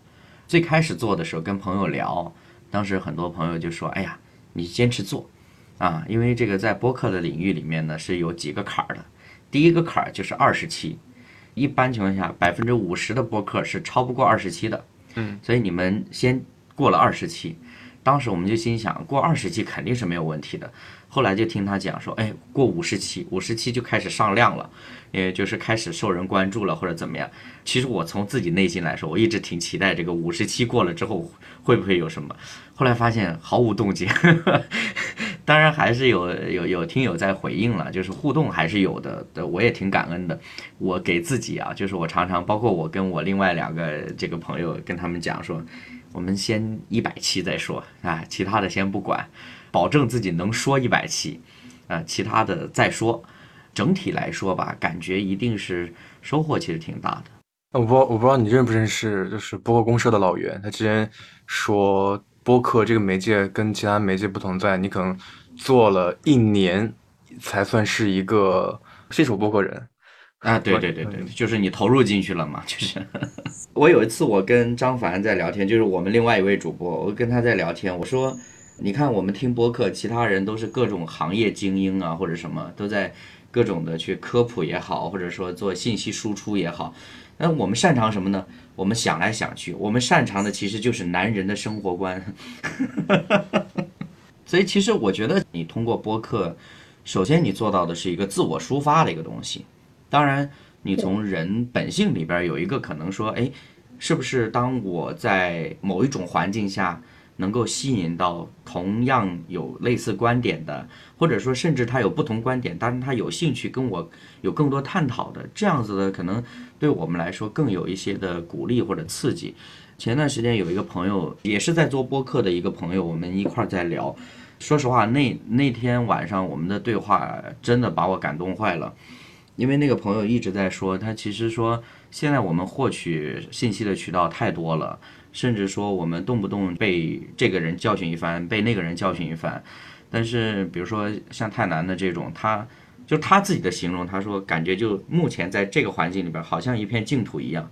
最开始做的时候跟朋友聊，当时很多朋友就说：“哎呀，你坚持做，啊，因为这个在播客的领域里面呢是有几个坎儿的。第一个坎儿就是二十期，一般情况下百分之五十的播客是超不过二十期的。嗯，所以你们先过了二十期，当时我们就心想过二十期肯定是没有问题的。后来就听他讲说，哎，过五十期，五十期就开始上量了，也就是开始受人关注了或者怎么样。其实我从自己内心来说，我一直挺期待这个五十期过了之后会不会有什么。后来发现毫无动静，当然还是有有有听友在回应了，就是互动还是有的，的我也挺感恩的。我给自己啊，就是我常常包括我跟我另外两个这个朋友跟他们讲说，我们先一百期再说啊，其他的先不管，保证自己能说一百期，啊，其他的再说。整体来说吧，感觉一定是收获其实挺大的。我不我不知道你认不认识，就是播客公社的老袁，他之前说播客这个媒介跟其他媒介不同在，你可能做了一年才算是一个新手播客人。啊，对对对对，就是你投入进去了嘛，就是。我有一次我跟张凡在聊天，就是我们另外一位主播，我跟他在聊天，我说，你看我们听播客，其他人都是各种行业精英啊，或者什么都在各种的去科普也好，或者说做信息输出也好。那我们擅长什么呢？我们想来想去，我们擅长的其实就是男人的生活观。所以其实我觉得你通过播客，首先你做到的是一个自我抒发的一个东西。当然，你从人本性里边有一个可能说，哎，是不是当我在某一种环境下？能够吸引到同样有类似观点的，或者说甚至他有不同观点，但是他有兴趣跟我有更多探讨的，这样子的可能对我们来说更有一些的鼓励或者刺激。前段时间有一个朋友也是在做播客的一个朋友，我们一块儿在聊。说实话，那那天晚上我们的对话真的把我感动坏了，因为那个朋友一直在说，他其实说现在我们获取信息的渠道太多了。甚至说我们动不动被这个人教训一番，被那个人教训一番。但是比如说像泰南的这种，他就他自己的形容，他说感觉就目前在这个环境里边，好像一片净土一样。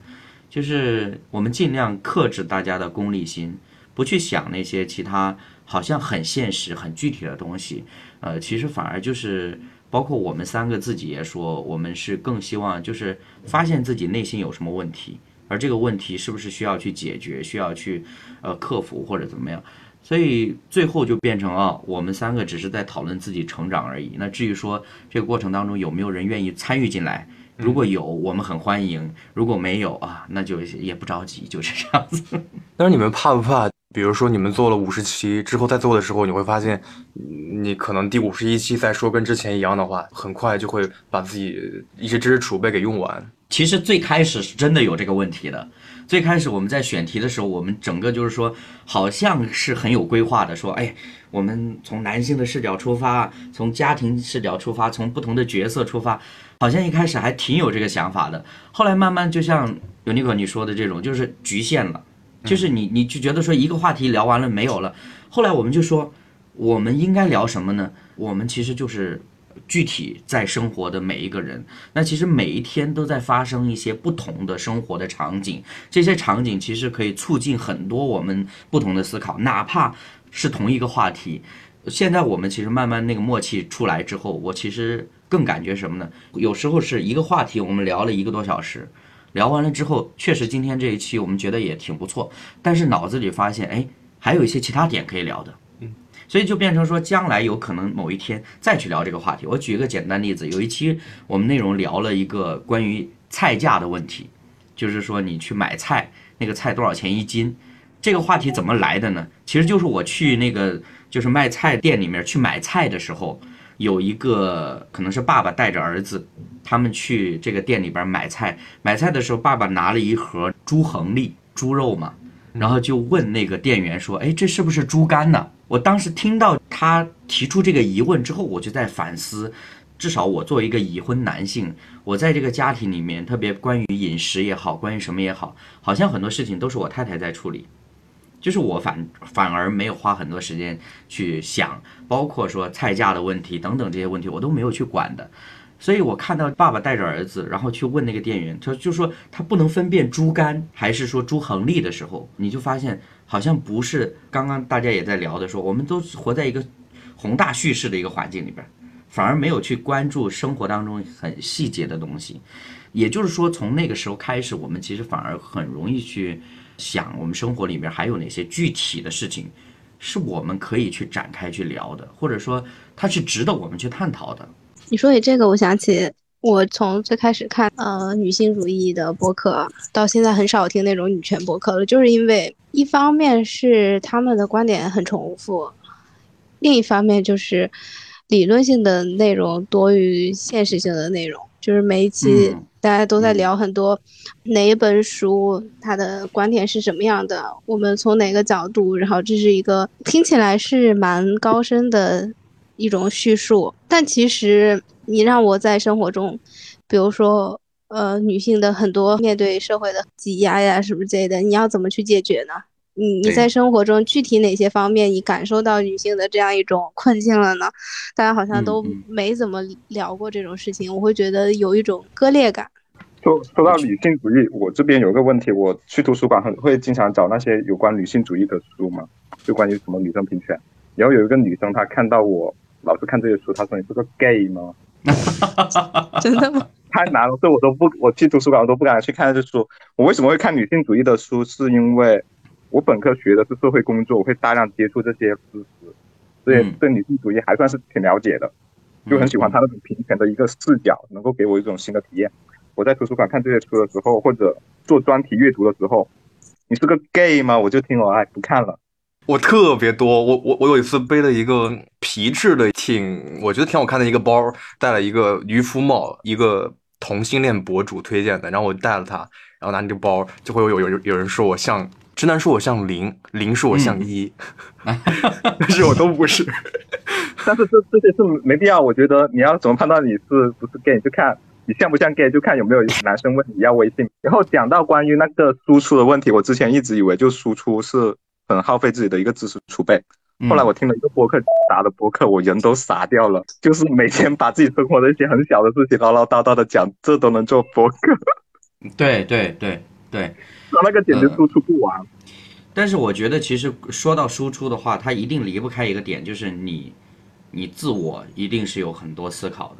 就是我们尽量克制大家的功利心，不去想那些其他好像很现实、很具体的东西。呃，其实反而就是包括我们三个自己也说，我们是更希望就是发现自己内心有什么问题。而这个问题是不是需要去解决，需要去呃克服或者怎么样？所以最后就变成啊，我们三个只是在讨论自己成长而已。那至于说这个过程当中有没有人愿意参与进来，如果有，我们很欢迎；如果没有啊，那就也不着急，就是这样子。但是你们怕不怕？比如说你们做了五十期之后再做的时候，你会发现，你可能第五十一期再说跟之前一样的话，很快就会把自己一些知识储备给用完。其实最开始是真的有这个问题的。最开始我们在选题的时候，我们整个就是说，好像是很有规划的，说，哎，我们从男性的视角出发，从家庭视角出发，从不同的角色出发，好像一开始还挺有这个想法的。后来慢慢就像尤尼可你说的这种，就是局限了，就是你你就觉得说一个话题聊完了没有了。后来我们就说，我们应该聊什么呢？我们其实就是。具体在生活的每一个人，那其实每一天都在发生一些不同的生活的场景，这些场景其实可以促进很多我们不同的思考，哪怕是同一个话题。现在我们其实慢慢那个默契出来之后，我其实更感觉什么呢？有时候是一个话题，我们聊了一个多小时，聊完了之后，确实今天这一期我们觉得也挺不错，但是脑子里发现，哎，还有一些其他点可以聊的。嗯所以就变成说，将来有可能某一天再去聊这个话题。我举一个简单例子，有一期我们内容聊了一个关于菜价的问题，就是说你去买菜，那个菜多少钱一斤？这个话题怎么来的呢？其实就是我去那个就是卖菜店里面去买菜的时候，有一个可能是爸爸带着儿子，他们去这个店里边买菜，买菜的时候爸爸拿了一盒猪横粒猪肉嘛，然后就问那个店员说：“哎，这是不是猪肝呢？”我当时听到他提出这个疑问之后，我就在反思，至少我作为一个已婚男性，我在这个家庭里面，特别关于饮食也好，关于什么也好，好像很多事情都是我太太在处理，就是我反反而没有花很多时间去想，包括说菜价的问题等等这些问题，我都没有去管的。所以我看到爸爸带着儿子，然后去问那个店员，他就说他不能分辨猪肝还是说猪横粒的时候，你就发现。好像不是刚刚大家也在聊的说，我们都活在一个宏大叙事的一个环境里边，反而没有去关注生活当中很细节的东西。也就是说，从那个时候开始，我们其实反而很容易去想，我们生活里面还有哪些具体的事情是我们可以去展开去聊的，或者说它是值得我们去探讨的。你说起这个，我想起我从最开始看呃女性主义的播客，到现在很少听那种女权播客了，就是因为一方面是他们的观点很重复，另一方面就是理论性的内容多于现实性的内容，就是每一期大家都在聊很多哪一本书它的观点是什么样的，我们从哪个角度，然后这是一个听起来是蛮高深的。一种叙述，但其实你让我在生活中，比如说，呃，女性的很多面对社会的挤压呀，什么之类的，你要怎么去解决呢？你你在生活中具体哪些方面你感受到女性的这样一种困境了呢？大家好像都没怎么聊过这种事情，我会觉得有一种割裂感。说说到女性主义，我这边有个问题，我去图书馆很会经常找那些有关女性主义的书嘛，就关于什么女生平权。然后有一个女生她看到我。老是看这些书，她说你是个 gay 吗？真的吗？太难了，所以我都不，我去图书馆我都不敢去看这书。我为什么会看女性主义的书？是因为我本科学的是社会工作，我会大量接触这些知识，所以对女性主义还算是挺了解的，就很喜欢他那种平权的一个视角，能够给我一种新的体验。我在图书馆看这些书的时候，或者做专题阅读的时候，你是个 gay 吗？我就听我哎不看了。我特别多，我我我有一次背了一个皮质的，挺我觉得挺好看的一个包，带了一个渔夫帽，一个同性恋博主推荐的，然后我带了它，然后拿那个包，就会有有有有人说我像直男说我像零，零说我像一，但是我都不是，但是这这些是没必要，我觉得你要怎么判断你是不是 gay，就看你像不像 gay，就看有没有男生问你要微信。然后讲到关于那个输出的问题，我之前一直以为就输出是。很耗费自己的一个知识储备。后来我听了一个播客，打的播客，我人都傻掉了。就是每天把自己生活的一些很小的事情唠唠叨叨的讲，这都能做播客。对对对对，他那个简直输出不完。但是我觉得，其实说到输出的话，它一定离不开一个点，就是你，你自我一定是有很多思考的。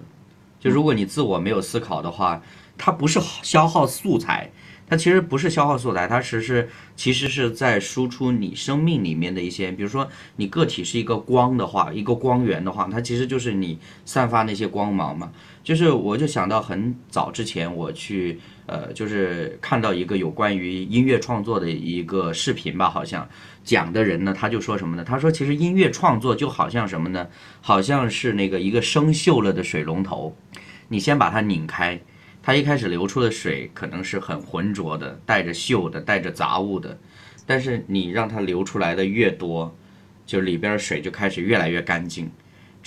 就如果你自我没有思考的话，它不是消耗素材。它其实不是消耗素材，它只是其实是在输出你生命里面的一些，比如说你个体是一个光的话，一个光源的话，它其实就是你散发那些光芒嘛。就是我就想到很早之前我去呃，就是看到一个有关于音乐创作的一个视频吧，好像讲的人呢，他就说什么呢？他说其实音乐创作就好像什么呢？好像是那个一个生锈了的水龙头，你先把它拧开。它一开始流出的水可能是很浑浊的，带着锈的，带着杂物的，但是你让它流出来的越多，就里边水就开始越来越干净。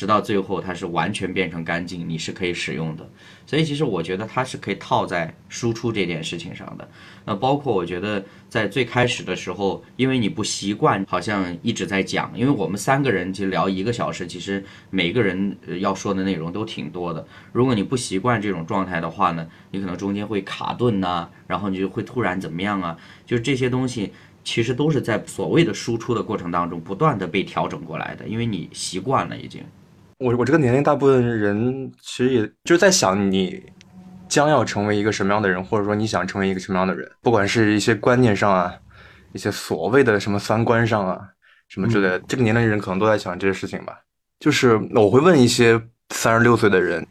直到最后，它是完全变成干净，你是可以使用的。所以，其实我觉得它是可以套在输出这件事情上的。那包括我觉得在最开始的时候，因为你不习惯，好像一直在讲。因为我们三个人其实聊一个小时，其实每个人要说的内容都挺多的。如果你不习惯这种状态的话呢，你可能中间会卡顿呐，然后你就会突然怎么样啊？就是这些东西其实都是在所谓的输出的过程当中不断的被调整过来的，因为你习惯了已经。我我这个年龄，大部分人其实也就是在想，你将要成为一个什么样的人，或者说你想成为一个什么样的人，不管是一些观念上啊，一些所谓的什么三观上啊，什么之类的，这个年龄人可能都在想这些事情吧。就是我会问一些三十六岁的人，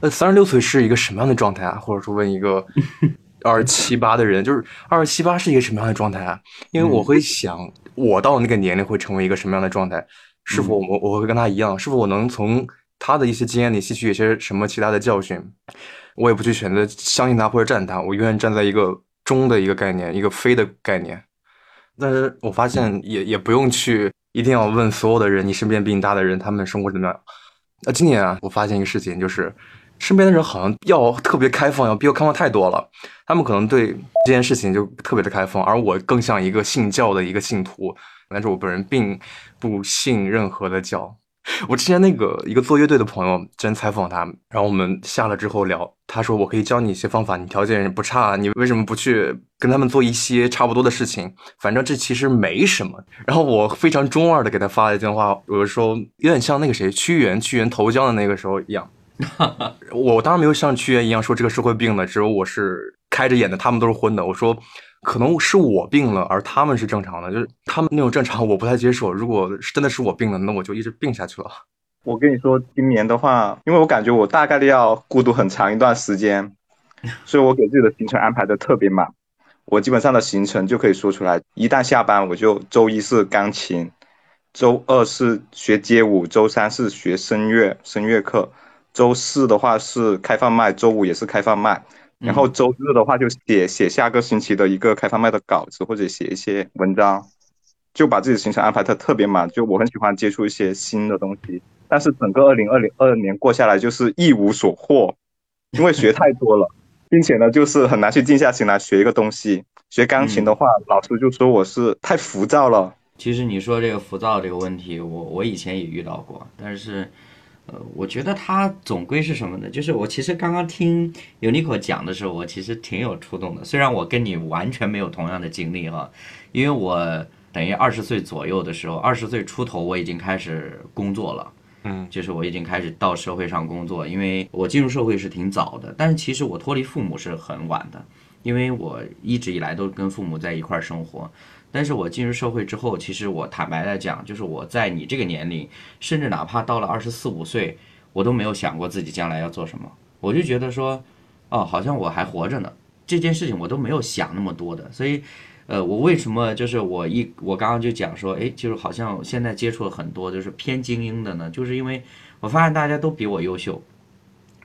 呃，三十六岁是一个什么样的状态啊？或者说问一个 二十七八的人，就是二十七八是一个什么样的状态啊？因为我会想，我到那个年龄会成为一个什么样的状态。是否我我会跟他一样？是否我能从他的一些经验里吸取一些什么其他的教训？我也不去选择相信他或者站他，我永远站在一个中的一个概念，一个非的概念。但是我发现也也不用去一定要问所有的人，你身边比你大的人，他们生活怎么样？那今年啊，我发现一个事情，就是身边的人好像要特别开放，要比我开放太多了。他们可能对这件事情就特别的开放，而我更像一个信教的一个信徒。但是我本人并不信任何的教，我之前那个一个做乐队的朋友，之前采访他，然后我们下了之后聊，他说我可以教你一些方法，你条件不差，你为什么不去跟他们做一些差不多的事情？反正这其实没什么。然后我非常中二的给他发了一电话，我就说有点像那个谁屈原，屈原投江的那个时候一样。我当然没有像屈原一样说这个是会病的，只有我是开着眼的，他们都是昏的。我说。可能是我病了，而他们是正常的，就是他们那种正常我不太接受。如果真的是我病了，那我就一直病下去了。我跟你说，今年的话，因为我感觉我大概率要孤独很长一段时间，所以我给自己的行程安排的特别满。我基本上的行程就可以说出来：一旦下班，我就周一是钢琴，周二是学街舞，周三是学声乐声乐课，周四的话是开放麦，周五也是开放麦。然后周日的话就写写下个星期的一个开放麦的稿子，或者写一些文章，就把自己的行程安排的特别满。就我很喜欢接触一些新的东西，但是整个二零二零二年过下来就是一无所获，因为学太多了，并且呢就是很难去静下心来学一个东西。学钢琴的话，老师就说我是太浮躁了。其实你说这个浮躁这个问题，我我以前也遇到过，但是。呃，我觉得他总归是什么呢？就是我其实刚刚听尤尼可讲的时候，我其实挺有触动的。虽然我跟你完全没有同样的经历哈，因为我等于二十岁左右的时候，二十岁出头我已经开始工作了，嗯，就是我已经开始到社会上工作。因为我进入社会是挺早的，但是其实我脱离父母是很晚的，因为我一直以来都跟父母在一块儿生活。但是我进入社会之后，其实我坦白来讲，就是我在你这个年龄，甚至哪怕到了二十四五岁，我都没有想过自己将来要做什么。我就觉得说，哦，好像我还活着呢，这件事情我都没有想那么多的。所以，呃，我为什么就是我一我刚刚就讲说，哎，就是好像现在接触了很多就是偏精英的呢，就是因为我发现大家都比我优秀，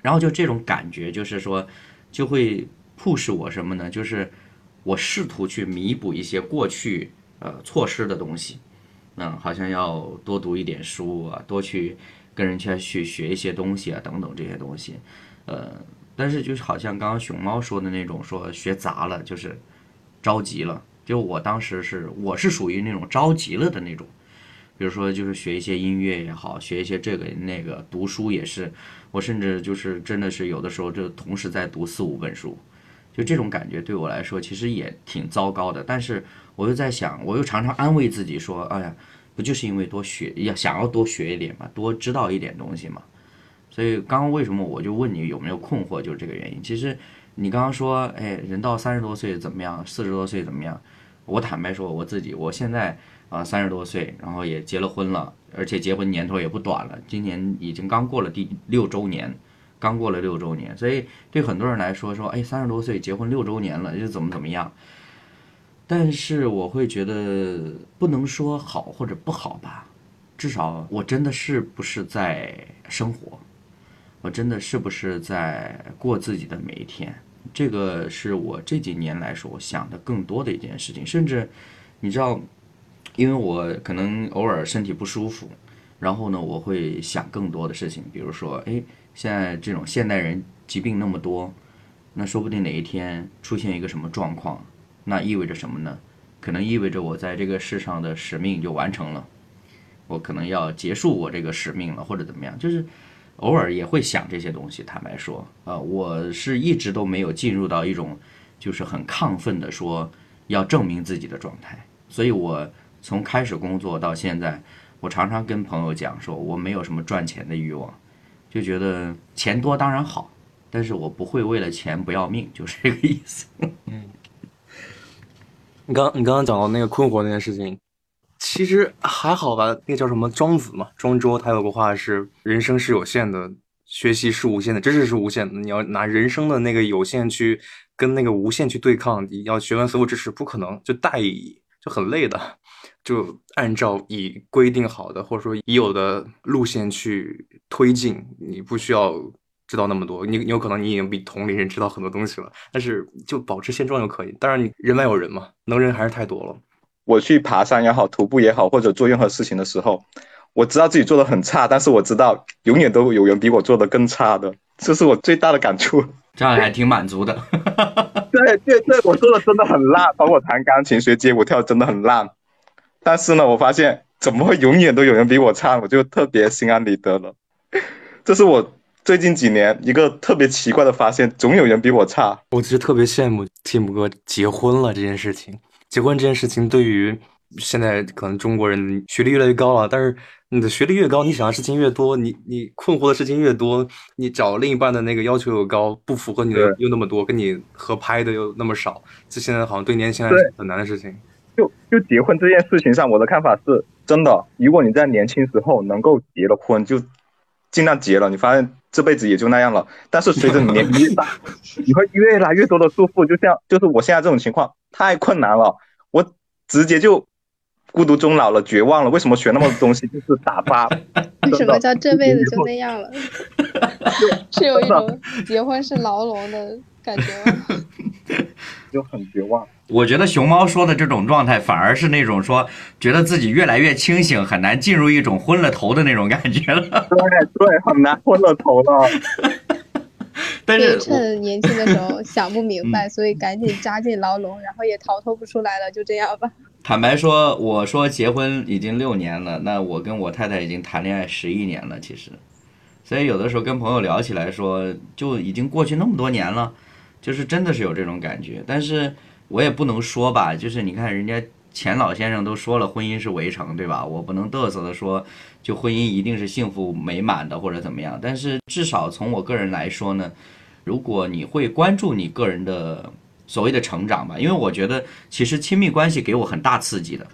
然后就这种感觉就是说，就会促使我什么呢？就是。我试图去弥补一些过去呃错失的东西，嗯，好像要多读一点书啊，多去跟人家去学一些东西啊，等等这些东西，呃，但是就是好像刚刚熊猫说的那种，说学杂了就是着急了，就我当时是我是属于那种着急了的那种，比如说就是学一些音乐也好，学一些这个那个，读书也是，我甚至就是真的是有的时候就同时在读四五本书。就这种感觉对我来说，其实也挺糟糕的。但是我又在想，我又常常安慰自己说：“哎呀，不就是因为多学，要想要多学一点嘛，多知道一点东西嘛。”所以刚刚为什么我就问你有没有困惑，就是这个原因。其实你刚刚说，哎，人到三十多岁怎么样，四十多岁怎么样？我坦白说，我自己，我现在啊三十多岁，然后也结了婚了，而且结婚年头也不短了，今年已经刚过了第六周年。刚过了六周年，所以对很多人来说，说哎，三十多岁结婚六周年了，又怎么怎么样？但是我会觉得不能说好或者不好吧，至少我真的是不是在生活，我真的是不是在过自己的每一天？这个是我这几年来说我想的更多的一件事情。甚至你知道，因为我可能偶尔身体不舒服，然后呢，我会想更多的事情，比如说哎。现在这种现代人疾病那么多，那说不定哪一天出现一个什么状况，那意味着什么呢？可能意味着我在这个世上的使命就完成了，我可能要结束我这个使命了，或者怎么样？就是偶尔也会想这些东西。坦白说，啊，我是一直都没有进入到一种就是很亢奋的说要证明自己的状态。所以我从开始工作到现在，我常常跟朋友讲说，我没有什么赚钱的欲望。就觉得钱多当然好，但是我不会为了钱不要命，就是这个意思。嗯，你刚你刚刚讲到那个困惑那件事情，其实还好吧。那个叫什么庄子嘛，庄周他有个话是：人生是有限的，学习是无限的，知识是无限的。你要拿人生的那个有限去跟那个无限去对抗，你要学完所有知识不可能，就大意就很累的。就按照已规定好的或者说已有的路线去推进，你不需要知道那么多。你你有可能你已经比同龄人知道很多东西了，但是就保持现状就可以。当然，你人外有人嘛，能人还是太多了。我去爬山也好，徒步也好，或者做任何事情的时候，我知道自己做的很差，但是我知道永远都有人比我做的更差的，这是我最大的感触。这样还挺满足的。对对对，我做的真的很烂，包括弹钢琴、学街舞、跳真的很烂。但是呢，我发现怎么会永远都有人比我差？我就特别心安理得了。这是我最近几年一个特别奇怪的发现，总有人比我差。我其实特别羡慕 Tim 哥结婚了这件事情。结婚这件事情对于现在可能中国人学历越来越高了，但是你的学历越高，你想的事情越多，你你困惑的事情越多，你找另一半的那个要求又高，不符合你的又那么多，跟你合拍的又那么少，这现在好像对年轻人很难的事情。就就结婚这件事情上，我的看法是真的，如果你在年轻时候能够结了婚，就尽量结了，你发现这辈子也就那样了。但是随着你年纪越大，你会越来越多的束缚，就像就是我现在这种情况太困难了，我直接就。孤独终老了，绝望了。为什么学那么多东西就是打发？为什么叫这辈子就那样了？是有一种结婚是牢笼的感觉吗？就很绝望。我觉得熊猫说的这种状态，反而是那种说觉得自己越来越清醒，很难进入一种昏了头的那种感觉了。对对，很难昏了头了。但是趁年轻的时候想不明白，所以赶紧扎进牢笼，然后也逃脱不出来了，就这样吧。坦白说，我说结婚已经六年了，那我跟我太太已经谈恋爱十一年了，其实，所以有的时候跟朋友聊起来说，就已经过去那么多年了，就是真的是有这种感觉。但是我也不能说吧，就是你看人家钱老先生都说了，婚姻是围城，对吧？我不能嘚瑟的说，就婚姻一定是幸福美满的或者怎么样。但是至少从我个人来说呢，如果你会关注你个人的。所谓的成长吧，因为我觉得其实亲密关系给我很大刺激的，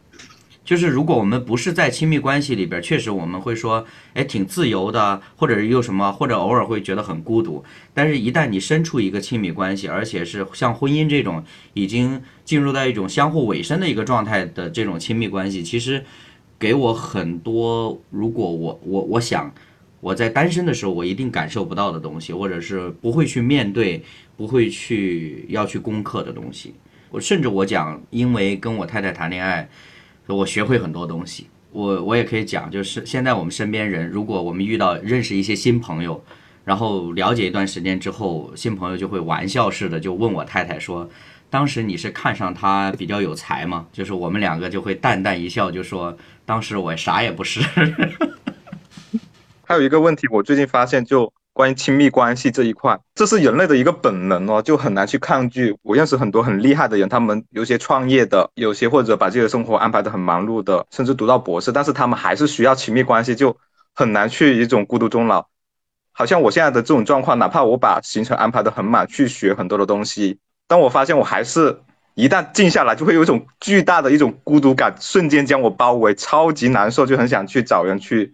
就是如果我们不是在亲密关系里边，确实我们会说，哎，挺自由的，或者又什么，或者偶尔会觉得很孤独。但是，一旦你身处一个亲密关系，而且是像婚姻这种已经进入到一种相互委身的一个状态的这种亲密关系，其实给我很多。如果我我我想我在单身的时候，我一定感受不到的东西，或者是不会去面对。不会去要去攻克的东西，我甚至我讲，因为跟我太太谈恋爱，我学会很多东西。我我也可以讲，就是现在我们身边人，如果我们遇到认识一些新朋友，然后了解一段时间之后，新朋友就会玩笑似的就问我太太说，当时你是看上他比较有才吗？就是我们两个就会淡淡一笑，就说当时我啥也不是。还有一个问题，我最近发现就。关于亲密关系这一块，这是人类的一个本能哦，就很难去抗拒。我认识很多很厉害的人，他们有些创业的，有些或者把自己的生活安排的很忙碌的，甚至读到博士，但是他们还是需要亲密关系，就很难去一种孤独终老。好像我现在的这种状况，哪怕我把行程安排的很满，去学很多的东西，但我发现我还是一旦静下来，就会有一种巨大的一种孤独感，瞬间将我包围，超级难受，就很想去找人去。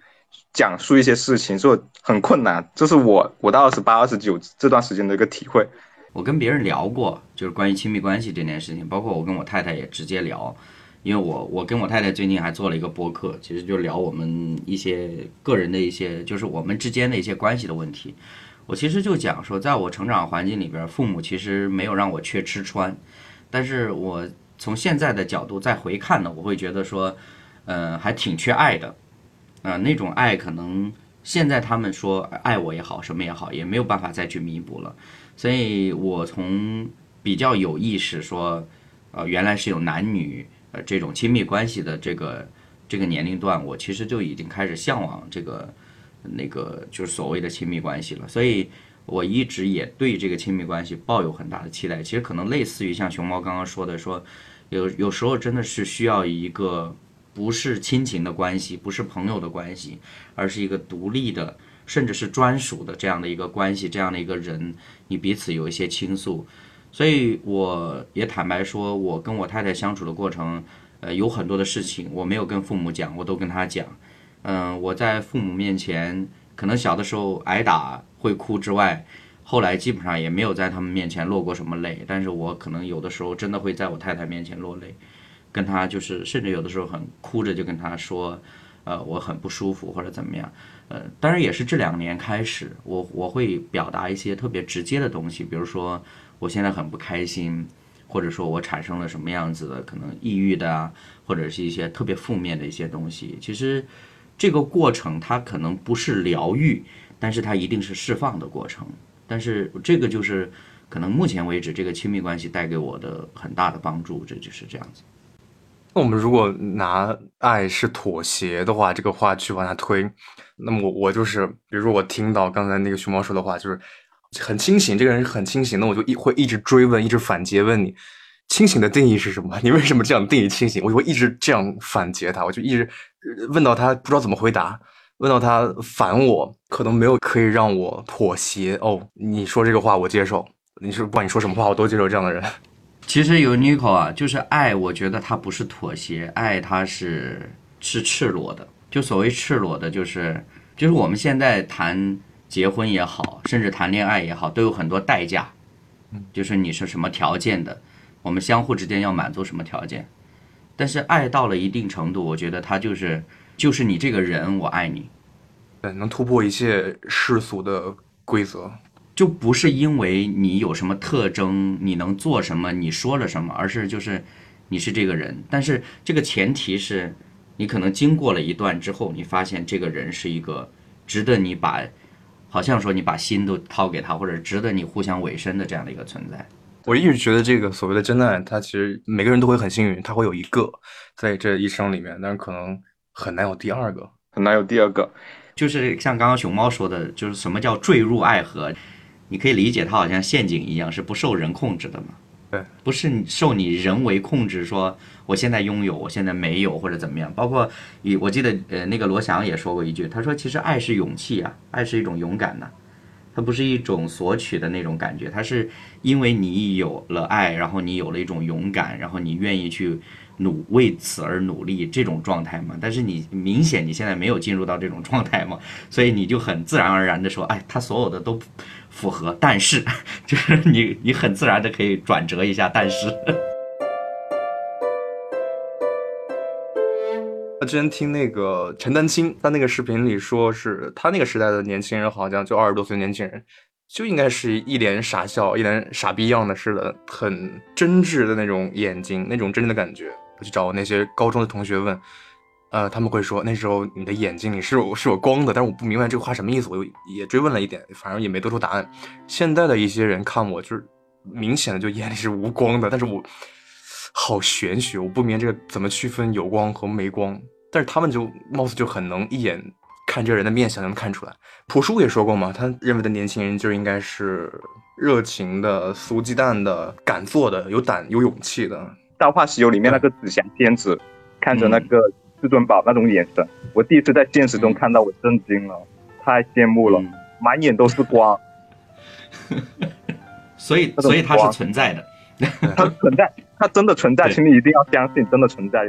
讲述一些事情，所以很困难。这是我我到二十八、二十九这段时间的一个体会。我跟别人聊过，就是关于亲密关系这件事情，包括我跟我太太也直接聊，因为我我跟我太太最近还做了一个播客，其实就聊我们一些个人的一些，就是我们之间的一些关系的问题。我其实就讲说，在我成长环境里边，父母其实没有让我缺吃穿，但是我从现在的角度再回看呢，我会觉得说，嗯，还挺缺爱的。啊，那种爱可能现在他们说爱我也好，什么也好，也没有办法再去弥补了。所以我从比较有意识说，呃，原来是有男女呃这种亲密关系的这个这个年龄段，我其实就已经开始向往这个那个就是所谓的亲密关系了。所以我一直也对这个亲密关系抱有很大的期待。其实可能类似于像熊猫刚刚说的，说有有时候真的是需要一个。不是亲情的关系，不是朋友的关系，而是一个独立的，甚至是专属的这样的一个关系，这样的一个人，你彼此有一些倾诉。所以我也坦白说，我跟我太太相处的过程，呃，有很多的事情我没有跟父母讲，我都跟她讲。嗯，我在父母面前，可能小的时候挨打会哭之外，后来基本上也没有在他们面前落过什么泪。但是我可能有的时候真的会在我太太面前落泪。跟他就是，甚至有的时候很哭着就跟他说，呃，我很不舒服或者怎么样，呃，当然也是这两年开始，我我会表达一些特别直接的东西，比如说我现在很不开心，或者说我产生了什么样子的可能抑郁的啊，或者是一些特别负面的一些东西。其实这个过程它可能不是疗愈，但是它一定是释放的过程。但是这个就是可能目前为止这个亲密关系带给我的很大的帮助，这就是这样子。那我们如果拿爱是妥协的话，这个话去往下推，那么我我就是，比如说我听到刚才那个熊猫说的话，就是很清醒，这个人很清醒，那我就一会一直追问，一直反诘问你，清醒的定义是什么？你为什么这样定义清醒？我就会一直这样反诘他，我就一直问到他不知道怎么回答，问到他烦我，可能没有可以让我妥协。哦，你说这个话我接受，你是不管你说什么话我都接受这样的人。其实有 Nico 啊，就是爱，我觉得它不是妥协，爱它是是赤裸的。就所谓赤裸的，就是就是我们现在谈结婚也好，甚至谈恋爱也好，都有很多代价。就是你是什么条件的，我们相互之间要满足什么条件。但是爱到了一定程度，我觉得它就是就是你这个人，我爱你，对，能突破一切世俗的规则。就不是因为你有什么特征，你能做什么，你说了什么，而是就是你是这个人。但是这个前提是，你可能经过了一段之后，你发现这个人是一个值得你把，好像说你把心都掏给他，或者值得你互相委身的这样的一个存在。我一直觉得这个所谓的真爱，他其实每个人都会很幸运，他会有一个在这一生里面，但是可能很难有第二个，很难有第二个。就是像刚刚熊猫说的，就是什么叫坠入爱河。你可以理解它好像陷阱一样，是不受人控制的嘛？对，不是受你人为控制，说我现在拥有，我现在没有或者怎么样。包括以我记得呃那个罗翔也说过一句，他说其实爱是勇气啊，爱是一种勇敢呐，它不是一种索取的那种感觉，它是因为你有了爱，然后你有了一种勇敢，然后你愿意去。努为此而努力这种状态嘛，但是你明显你现在没有进入到这种状态嘛，所以你就很自然而然的说，哎，他所有的都符合，但是 就是你你很自然的可以转折一下，但是。我之前听那个陈丹青，他那个视频里说是他那个时代的年轻人，好像就二十多岁年轻人。就应该是一脸傻笑，一脸傻逼样的似的，很真挚的那种眼睛，那种真正的感觉。我去找我那些高中的同学问，呃，他们会说那时候你的眼睛里是有是有光的，但是我不明白这个话什么意思，我又也追问了一点，反正也没得出答案。现在的一些人看我就是明显的就眼里是无光的，但是我好玄学，我不明白这个怎么区分有光和没光，但是他们就貌似就很能一眼。看这人的面相就能看出来。朴树也说过嘛，他认为的年轻人就应该是热情的、俗鸡蛋的、敢做的、有胆有勇气的。《大话西游》里面那个紫霞仙子看着那个至尊宝那种眼神，我第一次在现实中看到，我震惊了，太羡慕了，满眼都是光。所以，所以它是存在的，它存在，它真的存在，请你一定要相信，真的存在。